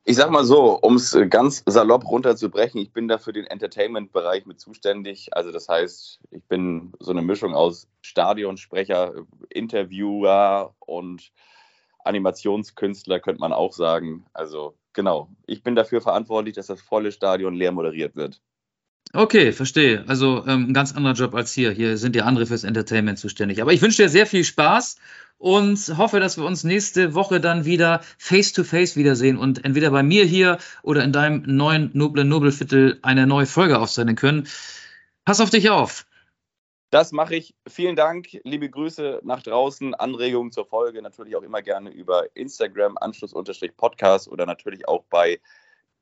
Ich sag mal so, um es ganz salopp runterzubrechen, ich bin da für den Entertainment-Bereich mit zuständig. Also das heißt, ich bin so eine Mischung aus Stadionsprecher, Interviewer und Animationskünstler, könnte man auch sagen. Also genau, ich bin dafür verantwortlich, dass das volle Stadion leer moderiert wird.
Okay, verstehe. Also ähm, ein ganz anderer Job als hier. Hier sind ja andere fürs Entertainment zuständig. Aber ich wünsche dir sehr viel Spaß und hoffe, dass wir uns nächste Woche dann wieder face-to-face -face wiedersehen und entweder bei mir hier oder in deinem neuen Noble Nobelviertel eine neue Folge aufzeichnen können. Pass auf dich auf.
Das mache ich. Vielen Dank. Liebe Grüße nach draußen. Anregungen zur Folge natürlich auch immer gerne über Instagram, Anschluss-Podcast oder natürlich auch bei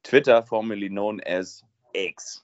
Twitter, formerly known as X.